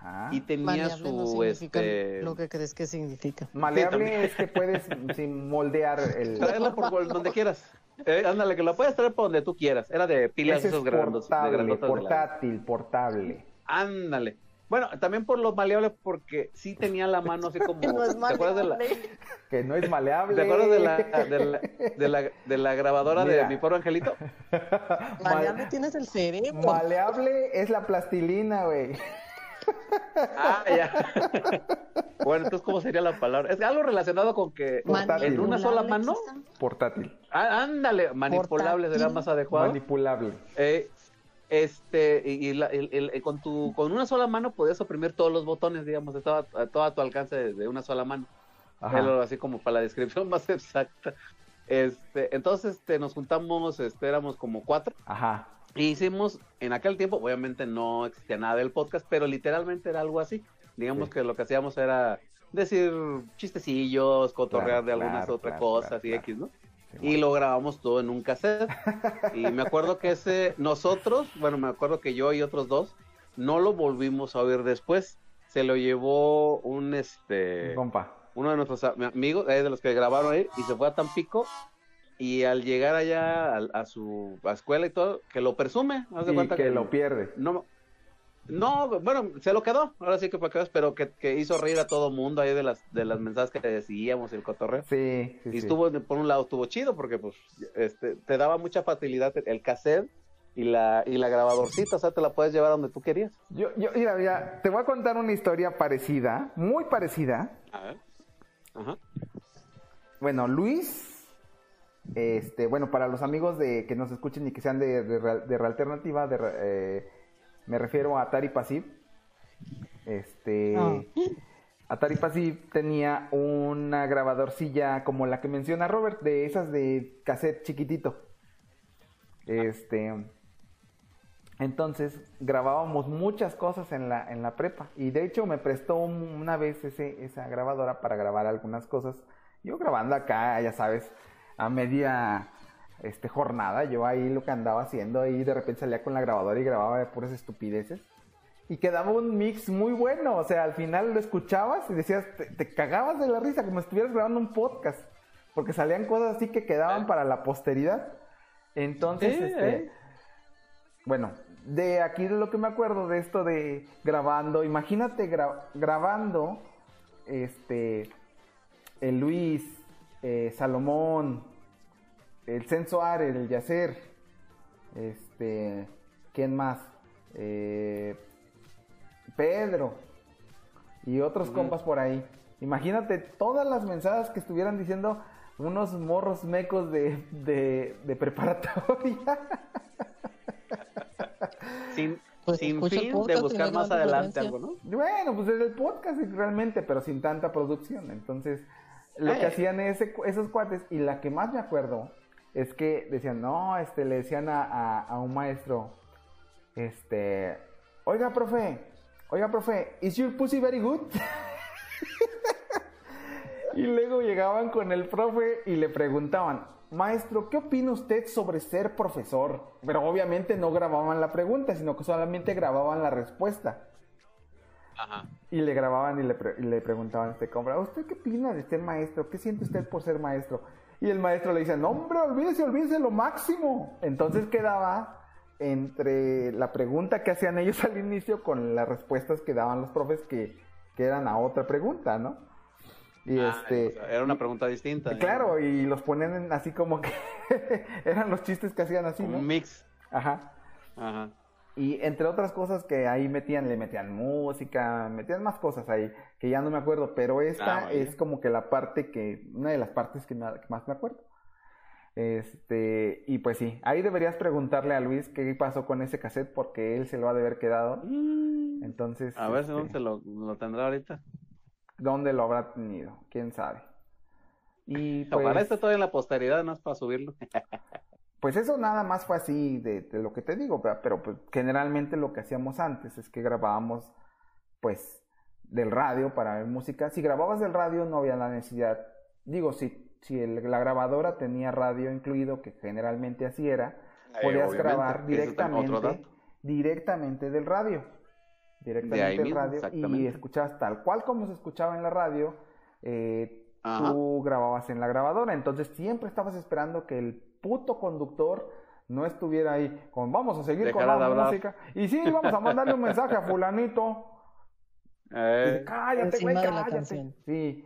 ajá. y tenía Maleable su, este, lo que crees que significa. Maleable es que puedes sin moldear el... traerla por donde quieras, Eh, ándale, que la puedes traer por donde tú quieras, era de pilas es esos de de la- portátil, portable. ándale, bueno, también por lo maleable porque sí tenía la mano así como, No es ¿te acuerdas de la, maleable. Que no es maleable. ¿te acuerdas de la, de la, de la, de la grabadora Mira. de mi pobre angelito? Maleable tienes el cerebro. Maleable es la plastilina, güey. Ah, ya. bueno, entonces, ¿cómo sería la palabra? Es algo relacionado con que Portátil. en una sola mano. Portátil. ah, ándale, manipulable Portátil. más adecuado. Manipulable. Eh, este, y, la- el- con tu, con una sola mano podías oprimir todos los botones, digamos, estaba a todo a tu alcance de, de una sola mano. Ajá. Pero así como para la descripción más exacta. Este, entonces, este, nos juntamos, este, éramos como cuatro. Ajá. Hicimos, en aquel tiempo, obviamente no existía nada del podcast, pero literalmente era algo así. Digamos Sí. que lo que hacíamos era decir chistecillos, cotorrear Claro, de algunas claro, otras claro, cosas y. X, ¿no? Sí, Y lo grabamos todo en un cassette. y me acuerdo que ese, nosotros, bueno, me acuerdo que yo y otros dos, no lo volvimos a oír después. Se lo llevó un, este, Compa. uno de nuestros am- amigos, eh, de los que grabaron ahí, y se fue a Tampico. Y al llegar allá a, a su a escuela y todo, que lo presume, haz de Y cuenta que lo pierde. no, no, bueno, se lo quedó, ahora sí que para que veas, pero que, que hizo reír a todo mundo ahí de las de las mensajes que decíamos el cotorreo. Sí, sí, y sí. estuvo, por un lado, estuvo chido porque pues este te daba mucha facilidad el cassette y la y la grabadorcita, o sea, te la puedes llevar donde tú querías. Yo, yo, mira, mira, te voy a contar una historia parecida, muy parecida. A ver. Ajá. Bueno, Luis Este, bueno, para los amigos de que nos escuchen y que sean de, de, de Realternativa, de, eh, me refiero a Atari Passive. Este, Ah. Atari Passive tenía una grabadorcilla como la que menciona Robert, de esas de cassette chiquitito. Este, entonces grabábamos muchas cosas en la, en la prepa. Y de hecho me prestó un- una vez ese, esa grabadora para grabar algunas cosas. Yo grabando acá, ya sabes, a media este, jornada, yo ahí lo que andaba haciendo, y de repente salía con la grabadora y grababa de puras estupideces. Y quedaba un mix muy bueno, o sea, al final lo escuchabas y decías, te, te cagabas de la risa, como si estuvieras grabando un podcast, porque salían cosas así que quedaban para la posteridad. Entonces, este, eh. bueno, de aquí de lo que me acuerdo de esto de grabando, imagínate gra- grabando, este, el Luis, eh, Salomón, el Censo Are, el Yacer, este, ¿quién más? Eh, Pedro y otros compas por ahí. Imagínate todas las mensajes que estuvieran diciendo unos morros mecos de, de, de preparatoria. Sin, Pues sin fin podcast de buscar más adelante algo, ¿no? Bueno, pues es el podcast realmente, pero sin tanta producción. Entonces, lo que Eh. hacían ese, esos cuates, y la que más me acuerdo, es que decían, no, este, le decían a, a- a un maestro, este, oiga, profe, oiga, profe, ¿is your pussy very good? y luego llegaban con el profe y le preguntaban, maestro, ¿qué opina usted sobre ser profesor? Pero obviamente no grababan la pregunta, sino que solamente grababan la respuesta. Ajá. Y le grababan y le, pre- y le preguntaban a este compra, ¿usted qué opina de ser maestro? ¿Qué siente usted por ser maestro? Y el maestro le dice, no hombre, olvídese, olvídese lo máximo. Entonces quedaba entre la pregunta que hacían ellos al inicio con las respuestas que daban los profes que, que eran a otra pregunta, ¿no? Y Ah, este... era una pregunta distinta. Claro, y los ponen en- así como que eran los chistes que hacían así, Un ¿no? mix. Ajá. Ajá. Y entre otras cosas que ahí metían, le metían música, metían más cosas ahí, que ya no me acuerdo, pero esta Ah, es como que la parte que, una de las partes que, me- que más me acuerdo. Este, y pues sí, ahí deberías preguntarle a Luis qué pasó con ese cassette, porque él se lo ha de haber quedado. Entonces, A ver si este, dónde lo, lo tendrá ahorita. ¿dónde lo habrá tenido? ¿Quién sabe? Y pues, Ojalá esté todavía en la posteridad, no es para subirlo. Pues eso nada más fue así de, de lo que te digo, ¿verdad? pero pues, generalmente lo que hacíamos antes es que grabábamos pues del radio para ver música. Si grababas del radio no había la necesidad, digo, si, si el- la grabadora tenía radio incluido, que generalmente así era, Eh, podías grabar directamente, directamente del radio. Directamente del mismo, radio y escuchabas tal cual como se escuchaba en la radio, eh, tú grababas en la grabadora, entonces siempre estabas esperando que el puto conductor no estuviera ahí con vamos a seguir con la música y sí, vamos a mandarle un mensaje a fulanito. Eh, dice, cállate, güey, cállate. Sí,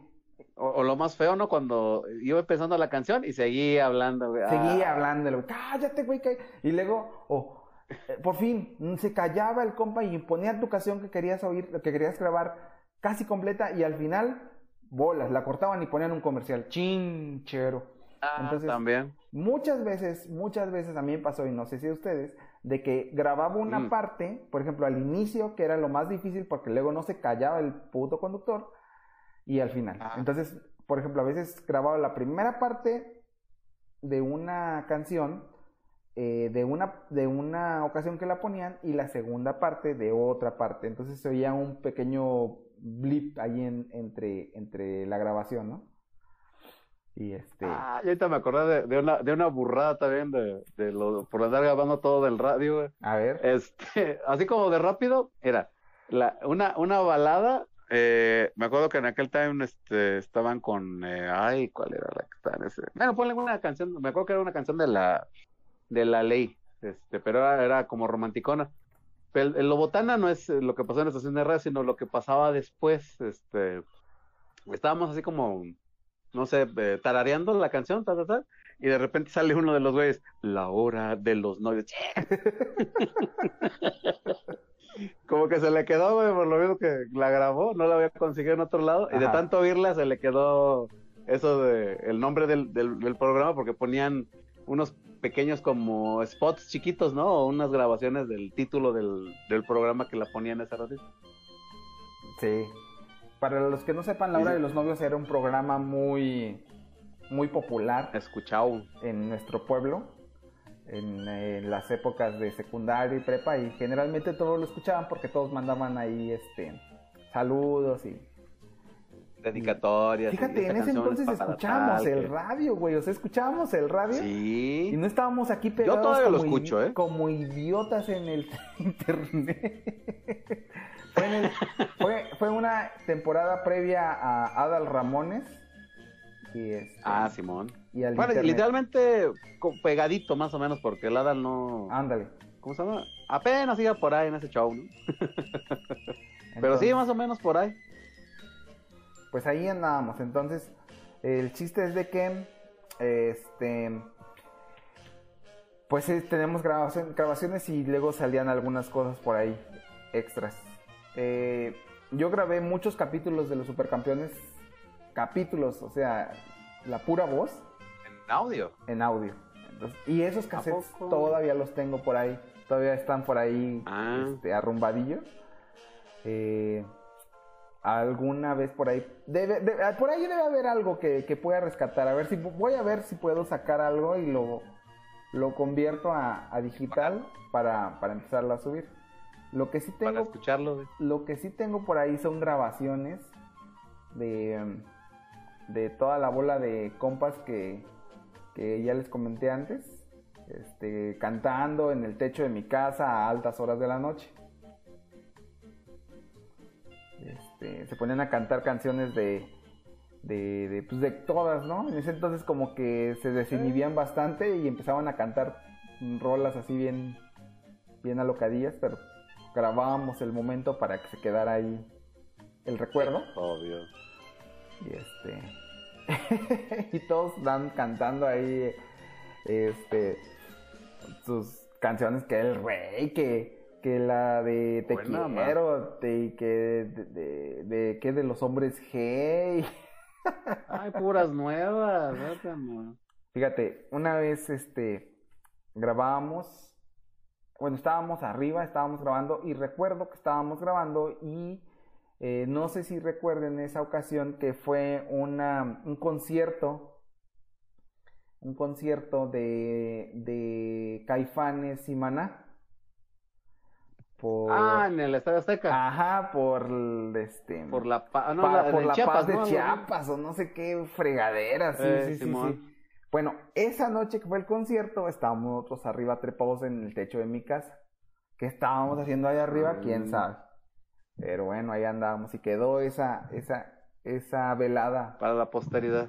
o, o lo más feo, ¿no? Cuando iba empezando la canción y seguía hablando, güey. seguía Ah, hablándole, güey, cállate, güey, cállate. Y luego, oh, eh, por fin, mm, se callaba el compa y ponía tu canción que querías oír, que querías grabar casi completa y al final, bolas, la cortaban y ponían un comercial, chinchero. ah, Entonces, también. Muchas veces, muchas veces a mí me pasó, y no sé si a ustedes, de que grababa una Mm. parte, por ejemplo, al inicio, que era lo más difícil porque luego no se callaba el puto conductor, y al final. Ah. Entonces, por ejemplo, a veces grababa la primera parte de una canción, eh, de, una, de una ocasión que la ponían, y la segunda parte de otra parte. Entonces se oía un pequeño blip ahí en- entre, entre la grabación, ¿no? Y este... Ah, y ahorita me acordé de, de una, de una burrada también de, de lo, por andar grabando todo del radio, güey. A ver. Este, así como de rápido, era la, una, una balada. eh, me acuerdo que en aquel time este, estaban con. eh, ay, ¿cuál era la que estaba en ese? Bueno, ponle una canción. Me acuerdo que era una canción de la, de la ley, este, pero era, era como romanticona. Pero el, el Lobotana no es lo que pasó en la estación de radio, sino lo que pasaba después. Este, estábamos así como, no sé, eh, tarareando la canción, ta, ta, ta, y de repente sale uno de los güeyes, la hora de los novios. Como que se le quedó, güey, por lo mismo que la grabó, no la había conseguido en otro lado, y de tanto oírla se le quedó eso de el nombre del, del, del programa porque ponían unos pequeños como spots chiquitos, ¿no? O unas grabaciones del título del, del programa que la ponían esa ratito. Sí. Para los que no sepan, La Hora de los Novios era un programa muy, muy popular Escuchado. en nuestro pueblo, en, las épocas de secundaria y prepa, y generalmente todos lo escuchaban porque todos mandaban ahí este saludos y... Dedicatorias. y Fíjate, en ese entonces escuchábamos tal, el que- radio, güey, o sea, escuchábamos el radio. Sí. Y no estábamos aquí pegados todavía lo escucho, ¿eh? como idiotas en el internet. Fue, en el- fue, fue una temporada previa a Adal Ramones. Y este, Ah, Simón. y al Bueno, internet. literalmente pegadito más o menos porque el Adal no... Ándale. ¿Cómo se llama? Apenas iba por ahí en ese show, ¿no? Pero sí, más o menos por ahí. Pues ahí andábamos. Entonces, el chiste es de que, este, pues eh, tenemos grabación- grabaciones y luego salían algunas cosas por ahí extras. Eh, yo grabé muchos capítulos de los supercampeones, capítulos, o sea, la pura voz En audio. en audio. Entonces, y esos cassettes todavía los tengo por ahí, todavía están por ahí Ah. este, arrumbadillos. Eh, alguna vez por ahí, debe, debe- por ahí debe haber algo que, que pueda rescatar. A ver si voy a ver si puedo sacar algo y lo, lo convierto a, a digital para, para empezarlo a subir. Lo que sí Para tengo escucharlo. güey. lo que sí tengo por ahí son grabaciones de, de toda la bola de compas que, que ya les comenté antes, este, cantando en el techo de mi casa a altas horas de la noche. Este, se ponían a cantar canciones de, de, de, pues de todas, ¿no? En ese entonces como que se desinhibían bastante y empezaban a cantar rolas así bien, bien alocadillas, pero grabábamos el momento para que se quedara ahí el recuerdo. Obvio. Y este. y todos dan cantando ahí. Este. Sus canciones que el rey, que. Que la de Te Buena, ma. quiero, te- que de, de, de- que de los hombres G. Ay, puras nuevas. vete, amor. Fíjate, una vez este grabábamos, bueno, estábamos arriba, estábamos grabando y recuerdo que estábamos grabando y eh, no sé si recuerden esa ocasión que fue una, un concierto, un concierto de, de Caifanes y Maná. Por, Ah, en el Estadio Azteca. ajá, por este, Por la, pa- no, pa- la, por la Chiapas, paz de. Chiapas o no sé qué fregadera, sí, Eh, sí, sí, sí. Bueno, esa noche que fue el concierto, estábamos nosotros arriba trepados en el techo de mi casa. ¿Qué estábamos haciendo ahí arriba? ¿Quién Mm. sabe? Pero bueno, ahí andábamos y quedó esa, esa, esa velada Para la posteridad.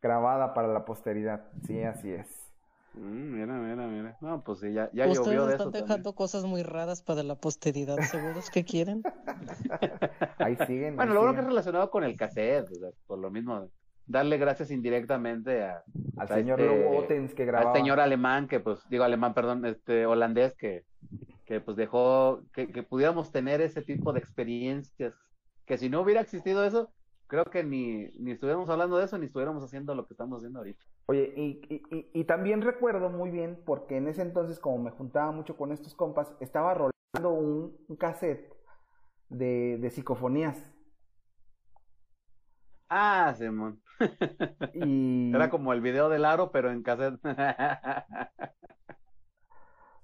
grabada para la posteridad. Sí, así es. Mm, mira, mira, mira. No, pues sí, ya, ya Ustedes llovió de están eso dejando también. cosas muy raras para la posteridad, ¿seguros que quieren? Ahí siguen. Bueno, ahí lo bueno que es siguen. relacionado con el cassette, o sea, por lo mismo, darle gracias indirectamente a, Al a señor este- que grababa. al señor alemán que pues digo alemán perdón este holandés que que pues dejó que, que pudiéramos tener ese tipo de experiencias que si no hubiera existido eso creo que ni ni estuviéramos hablando de eso ni estuviéramos haciendo lo que estamos haciendo ahorita Oye, y, y, y- y también recuerdo muy bien, porque en ese entonces, como me juntaba mucho con estos compas, estaba rolando un, un cassette de, de psicofonías. Ah Simón Y era como el video del aro pero en cassette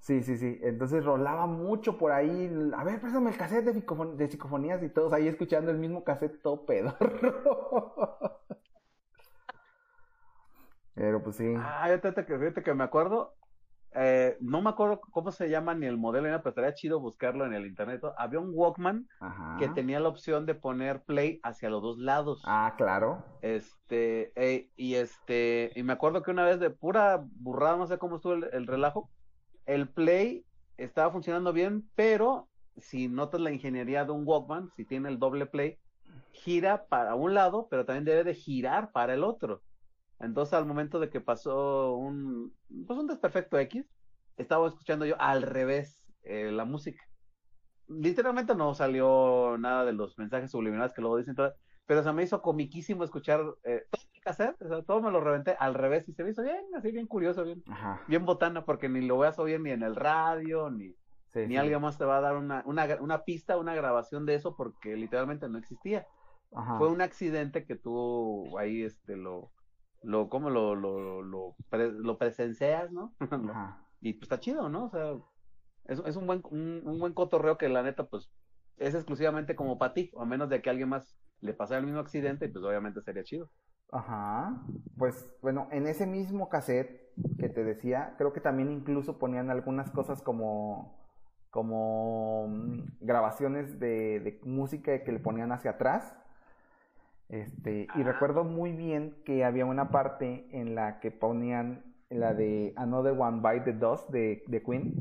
sí, sí, sí. Entonces rolaba mucho por ahí. A ver, préstame el cassette de, psicofon- de psicofonías y todos ahí escuchando el mismo cassette todo pedorro. Pero pues sí. ah fíjate que fíjate que me acuerdo eh, no me acuerdo cómo se llama ni el modelo pero estaría chido buscarlo en el internet había un Walkman Ajá. que tenía la opción de poner play hacia los dos lados Ah, claro. Este, eh, y este, y me acuerdo que una vez de pura burrada, no sé cómo estuvo el, el relajo, el play estaba funcionando bien, pero si notas la ingeniería de un Walkman, si tiene el doble play, gira para un lado, pero también debe de girar para el otro. Entonces, al momento de que pasó un, pues un desperfecto X, estaba escuchando yo al revés eh, la música. Literalmente no salió nada de los mensajes subliminales que luego dicen, todo, pero se me hizo comiquísimo escuchar eh, todo el cassette, o sea, todo me lo reventé al revés y se me hizo bien, así bien curioso, bien, Ajá. bien botana, porque ni lo vas a oír ni en el radio, ni, Sí, ni sí. alguien más te va a dar una, una, una pista, una grabación de eso, porque literalmente no existía. Ajá. Fue un accidente que tú ahí, este, lo, lo, ¿cómo lo, lo, lo, pre- lo presencias, ¿no? Ajá. y pues está chido, ¿no? O sea, es, es un buen, un, un buen cotorreo que la neta, pues, es exclusivamente como para ti, a menos de que a alguien más le pasara el mismo accidente, pues obviamente sería chido. Ajá. Pues bueno, en ese mismo cassette que te decía, creo que también incluso ponían algunas cosas como como mm, grabaciones de, de música que le ponían hacia atrás. Este, y recuerdo muy bien que había una parte en la que ponían la de Another One Bite the Dust de, de Queen.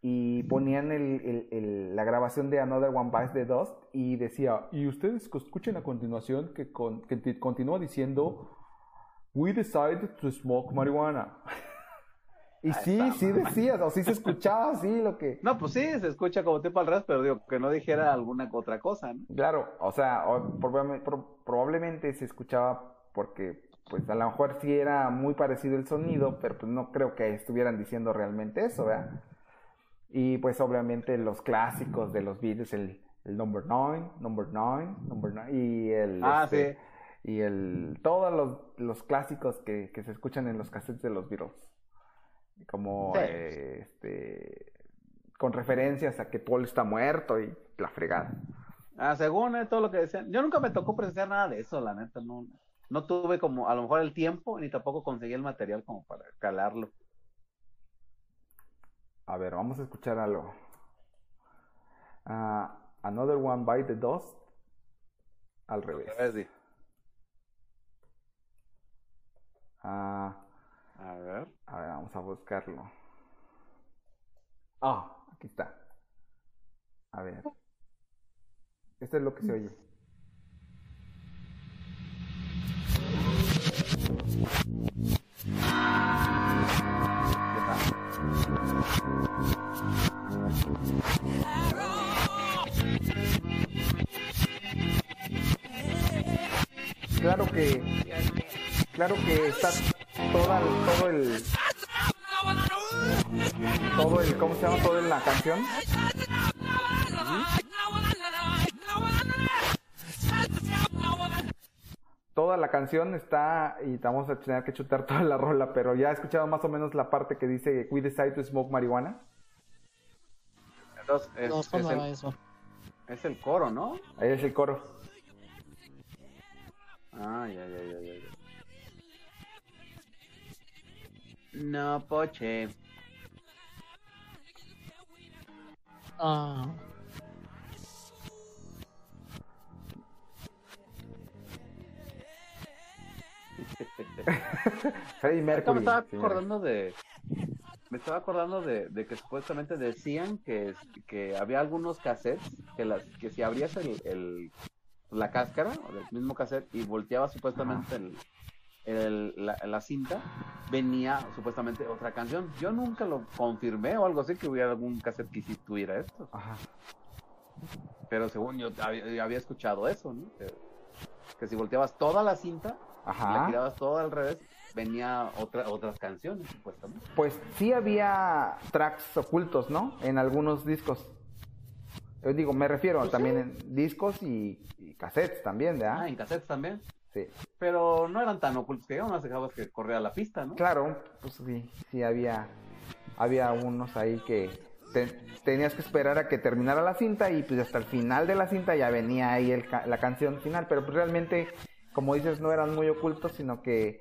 Y ponían el- el- el- la grabación de Another One Bites the Dust y decía, y ustedes escuchen a continuación que, con- que continúa diciendo, We decided to smoke marijuana. y sí, sí decías, o sí se escuchaba así lo que... No, pues sí, se escucha como tipo al revés, pero digo, que no dijera alguna otra cosa, ¿no? Claro, o sea, o- probable- pro- probablemente se escuchaba porque, pues a lo mejor sí era muy parecido el sonido, pero pues no creo que estuvieran diciendo realmente eso, ¿verdad? Y pues obviamente los clásicos de los Beatles, el, el Number 9, Number 9, Number 9, y el... Ah, este, sí. Y el, todos los, los clásicos que, que se escuchan en los cassettes de los Beatles. Como, Sí. eh, este, con referencias a que Paul está muerto y la fregada. Ah, según eh, todo lo que decían, yo nunca me tocó presenciar nada de eso, la neta, no, no tuve como a lo mejor el tiempo, ni tampoco conseguí el material como para calarlo. A ver, vamos a escuchar algo. Ah, Another One Bite the Dust. Al revés. A ver, di. Ah, A ver. a ver, vamos a buscarlo. Ah, aquí está. A ver. Esto es lo que se oye. Claro que, claro que está toda, el- todo el, todo el, ¿cómo se llama? Toda la canción. Toda la canción está, y vamos a tener que chutar toda la rola, pero ya he escuchado más o menos la parte que dice We decide to smoke marihuana. Entonces, es, No es el, eso. es el coro, ¿no? Ahí es el coro. Ah, ya, ya, ya, ya. ya. No, poche. Ah, Freddie Ahorita me Mercury. estaba acordando de. Me estaba acordando de, de que supuestamente decían que, que había algunos cassettes que las que si abrías el, el- la cáscara o del mismo cassette y volteabas supuestamente el, el- la, la cinta, venía supuestamente otra canción. Yo nunca lo confirmé o algo así que hubiera algún cassette que sí tuviera esto, Ajá. pero según yo había, había escuchado eso, ¿no? Que, que si volteabas toda la cinta, la Ajá. girabas todo al revés, venía otra, otras canciones supuestamente. Pues sí había tracks ocultos, ¿no? En algunos discos. Yo digo, me refiero Pues también sí. en discos y, y cassettes también, ¿verdad? Ah, en cassettes también. Sí. Pero no eran tan ocultos que yo no dejabas que corriera la pista, ¿no? Claro, pues sí, sí había, había unos ahí que te- tenías que esperar a que terminara la cinta y pues hasta el final de la cinta ya venía ahí el la canción final, pero pues realmente, como dices, no eran muy ocultos, sino que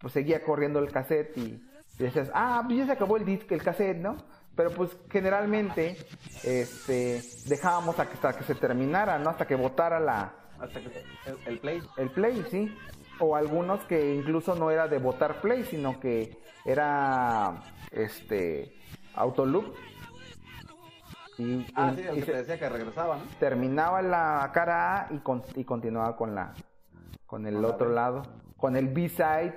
pues seguía corriendo el cassette y, y decías, ah, pues ya se acabó el disco, el cassette, ¿no? Pero pues generalmente este, dejábamos hasta que, hasta que se terminara, ¿no? Hasta que botara la, Hasta que el, el play. el play, sí. O algunos que incluso no era de votar play, sino que era este autoloop. Y, Ah, y- sí, el que te decía que regresaba, ¿no? terminaba la cara A y, con- y continuaba con la con el otro lado, con el B-side.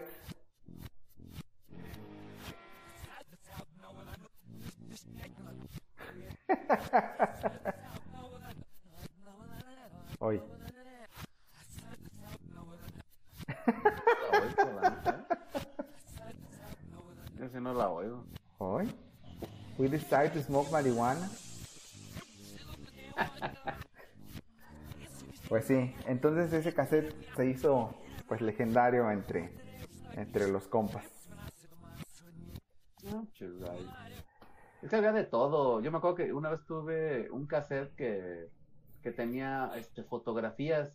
Hoy. La oigo, la Yo sí no la oigo. Hoy. We decide to smoke marihuana. Pues sí, entonces ese cassette se hizo pues legendario entre, entre los compas. No, es que había de todo. Yo me acuerdo que una vez tuve un cassette que, que tenía este, fotografías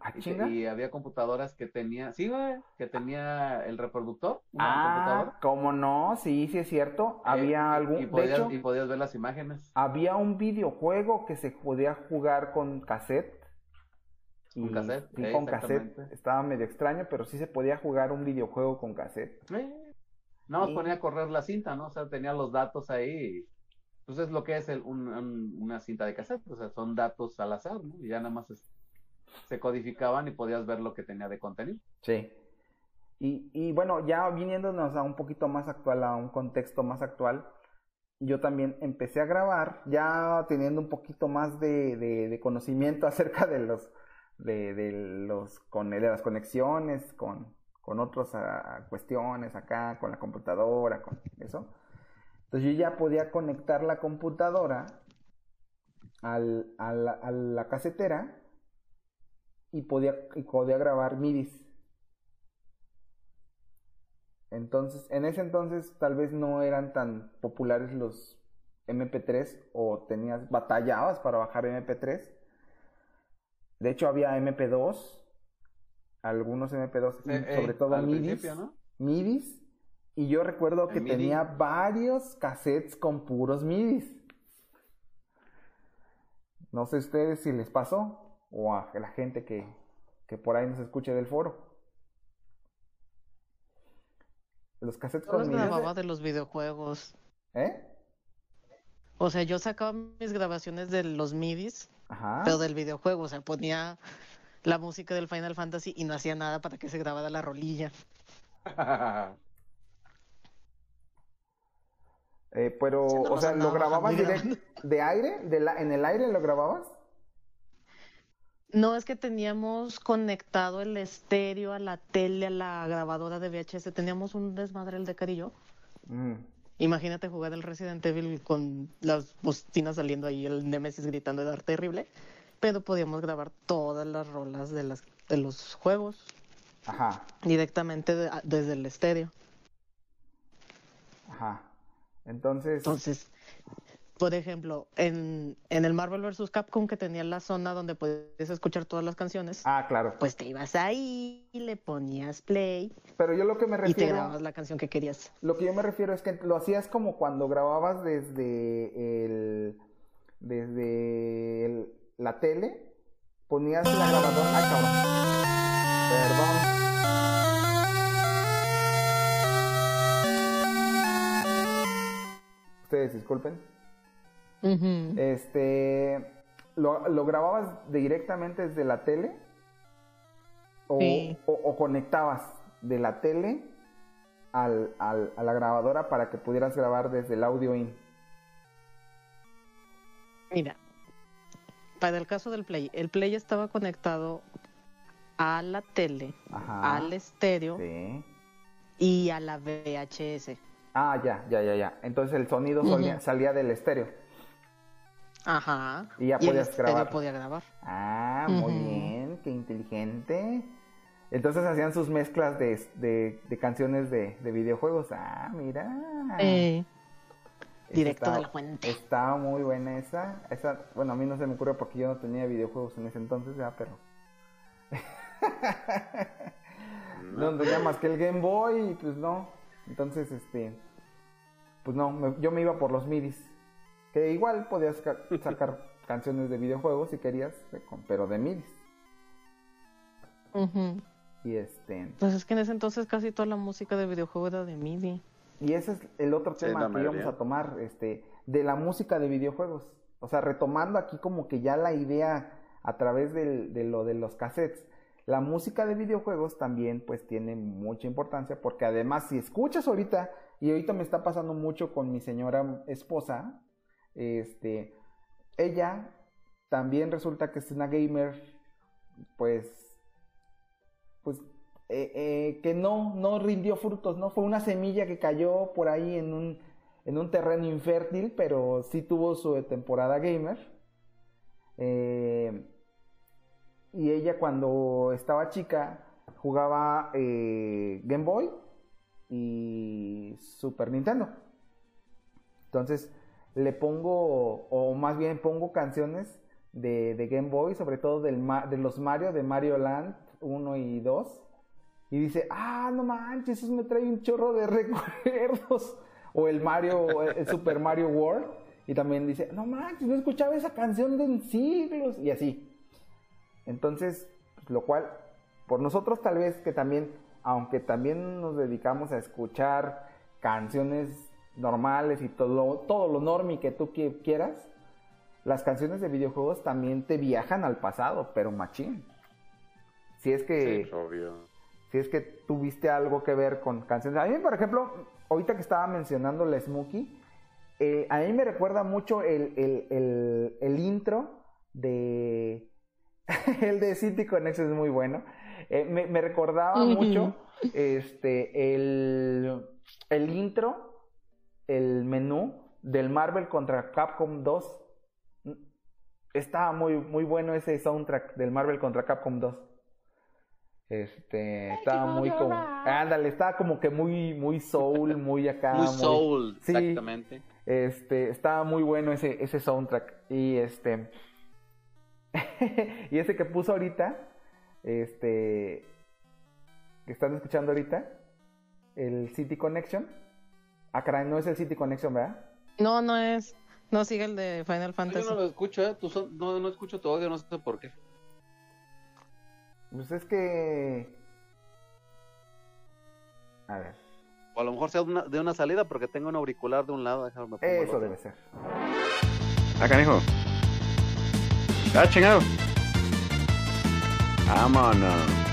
¿Ah, y, chinga? y había computadoras que tenía, sí, güey, que tenía el reproductor, Ah. ¿cómo no? Sí, sí es cierto. Eh, Había y- algún... y de podías, hecho, y podías ver las imágenes. había un videojuego que se podía jugar con cassette. Con Y- cassette, sí, eh, con cassette. exactamente. Estaba medio extraño, pero sí se podía jugar un videojuego con cassette. Eh, más Sí. ponía a correr la cinta, ¿no? O sea, tenía los datos ahí. Pues es lo que es el- un- un- una cinta de cassette. O sea, son datos al azar, ¿no? Y ya nada más es- se codificaban y podías ver lo que tenía de contenido. Sí. Y, y bueno, ya viniéndonos a un poquito más actual, a un contexto más actual, yo también empecé a grabar, ya teniendo un poquito más de, de- conocimiento acerca de los, de, los, con, de las conexiones, con, con otras cuestiones acá, con la computadora, con eso. Entonces yo ya podía conectar la computadora al, a la casetera y podía, y podía grabar midis. Entonces, en ese entonces tal vez no eran tan populares los MP3 o tenías batallabas para bajar MP3. De hecho había MP2, algunos MP2, y Eh, eh, sobre todo midis, ¿no? midis, y yo recuerdo que tenía varios cassettes con puros midis. No sé ustedes si les pasó o a la gente que, que por ahí nos escuche del foro. Los cassettes con midis. grababa de los videojuegos. ¿Eh? O sea, yo sacaba mis grabaciones de los midis, Ajá. pero del videojuego. O sea, ponía la música del Final Fantasy y no hacía nada para que se grabara la rolilla. Eh, pero, o sea, ¿lo grababas bajando y direct de aire? ¿De la, ¿En el aire lo grababas? No es que teníamos conectado el estéreo a la tele, a la grabadora de VHS. Teníamos un desmadre el de Carillo. Mm. Imagínate jugar el Resident Evil con las bocinas saliendo ahí, el Nemesis gritando de dar terrible. Pero podíamos grabar todas las rolas de, las, de los juegos Ajá, directamente de- desde el estéreo. ajá. Entonces, Entonces, por ejemplo, en, en el Marvel vs. Capcom que tenía la zona donde podías escuchar todas las canciones, ah, claro. pues te ibas ahí y le ponías play Pero yo lo que me y te refiero, grababas la canción que querías. lo que yo me refiero es que lo hacías como cuando grababas desde el, desde el- la tele, ponías la grabadora, ay cabrón, perdón. Ustedes disculpen. Este, ¿lo, lo grababas directamente desde la tele? ¿O, Sí. o- o conectabas de la tele al, al- a la grabadora para que pudieras grabar desde el audio in? Mira, para el caso del Play, el Play estaba conectado a la tele, Ajá. al estéreo Sí. y a la VHS. Ah, ya, ya, ya, ya. Entonces el sonido Ujú. salía del estéreo. Ajá. Y ya podías estéreo grabar. podía grabar. Ah, muy bien, qué inteligente. Entonces hacían sus mezclas de, de- de canciones de, de videojuegos. Ah, mira. Eh, directo estaba- de la fuente. Estaba muy buena esa. esa. Bueno, a mí no se me ocurrió porque yo no tenía videojuegos en ese entonces, ya, pero. no tenía más que el Game Boy y pues no. Entonces, este. Pues no, me- yo me iba por los midis. Que igual podías ca- sacar canciones de videojuegos si querías, pero de midis. Ujú. Y este. Pues es que en ese entonces casi toda la música de videojuego era de MIDI. Y ese es el otro Sí, tema que íbamos a tomar, este, de la música de videojuegos. O sea, retomando aquí como que ya la idea a través del- de lo de los cassettes. La música de videojuegos también pues tiene mucha importancia porque además si escuchas ahorita, y ahorita me está pasando mucho con mi señora esposa, este, ella también resulta que es una gamer, pues, pues eh, eh, que no, no rindió frutos, ¿no? Fue una semilla que cayó por ahí en un, en un terreno infértil, pero sí tuvo su temporada gamer. Eh, y ella cuando estaba chica jugaba Game Boy y Super Nintendo. Entonces le pongo, o más bien pongo canciones de, de Game Boy, sobre todo del de los Mario, de Mario Land 1 y 2. Y dice, ah, no manches, eso me trae un chorro de recuerdos. O el Mario, el Super Mario World. Y también dice, no manches, no escuchaba esa canción de en siglos. Y así. Entonces, pues, lo cual, por nosotros tal vez que también, aunque también nos dedicamos a escuchar canciones normales y todo, todo lo normie que tú qui- quieras, las canciones de videojuegos también te viajan al pasado, pero machín. Si es que Sí, obvio. si es que tuviste algo que ver con canciones. A mí, por ejemplo, ahorita que estaba mencionando la Smokey, eh, a mí me recuerda mucho el, el- el- el intro de... el de City Connection es muy bueno. Eh, me, me recordaba mucho este, el, el intro, el menú del Marvel contra Capcom 2. Estaba muy, muy bueno ese soundtrack del Marvel contra Capcom 2. Este, estaba muy como, ándale, estaba como que muy, muy soul, muy acá. Muy soul, sí, exactamente. Este, estaba muy bueno ese, ese soundtrack. Y este, y ese que puso ahorita, este, que están escuchando ahorita, el City Connection. Ah, caray, no es el City Connection, ¿verdad? No, no es. No sigue el de Final Yo Fantasy. no lo escucho, ¿eh? Tu son- no, no escucho tu audio, no sé por qué. Pues es que, a ver, O a lo mejor sea una- de una salida porque tengo un auricular de un lado. déjame eso otro. debe ser. Ah, canijo. Ah, chingado. Vámonos.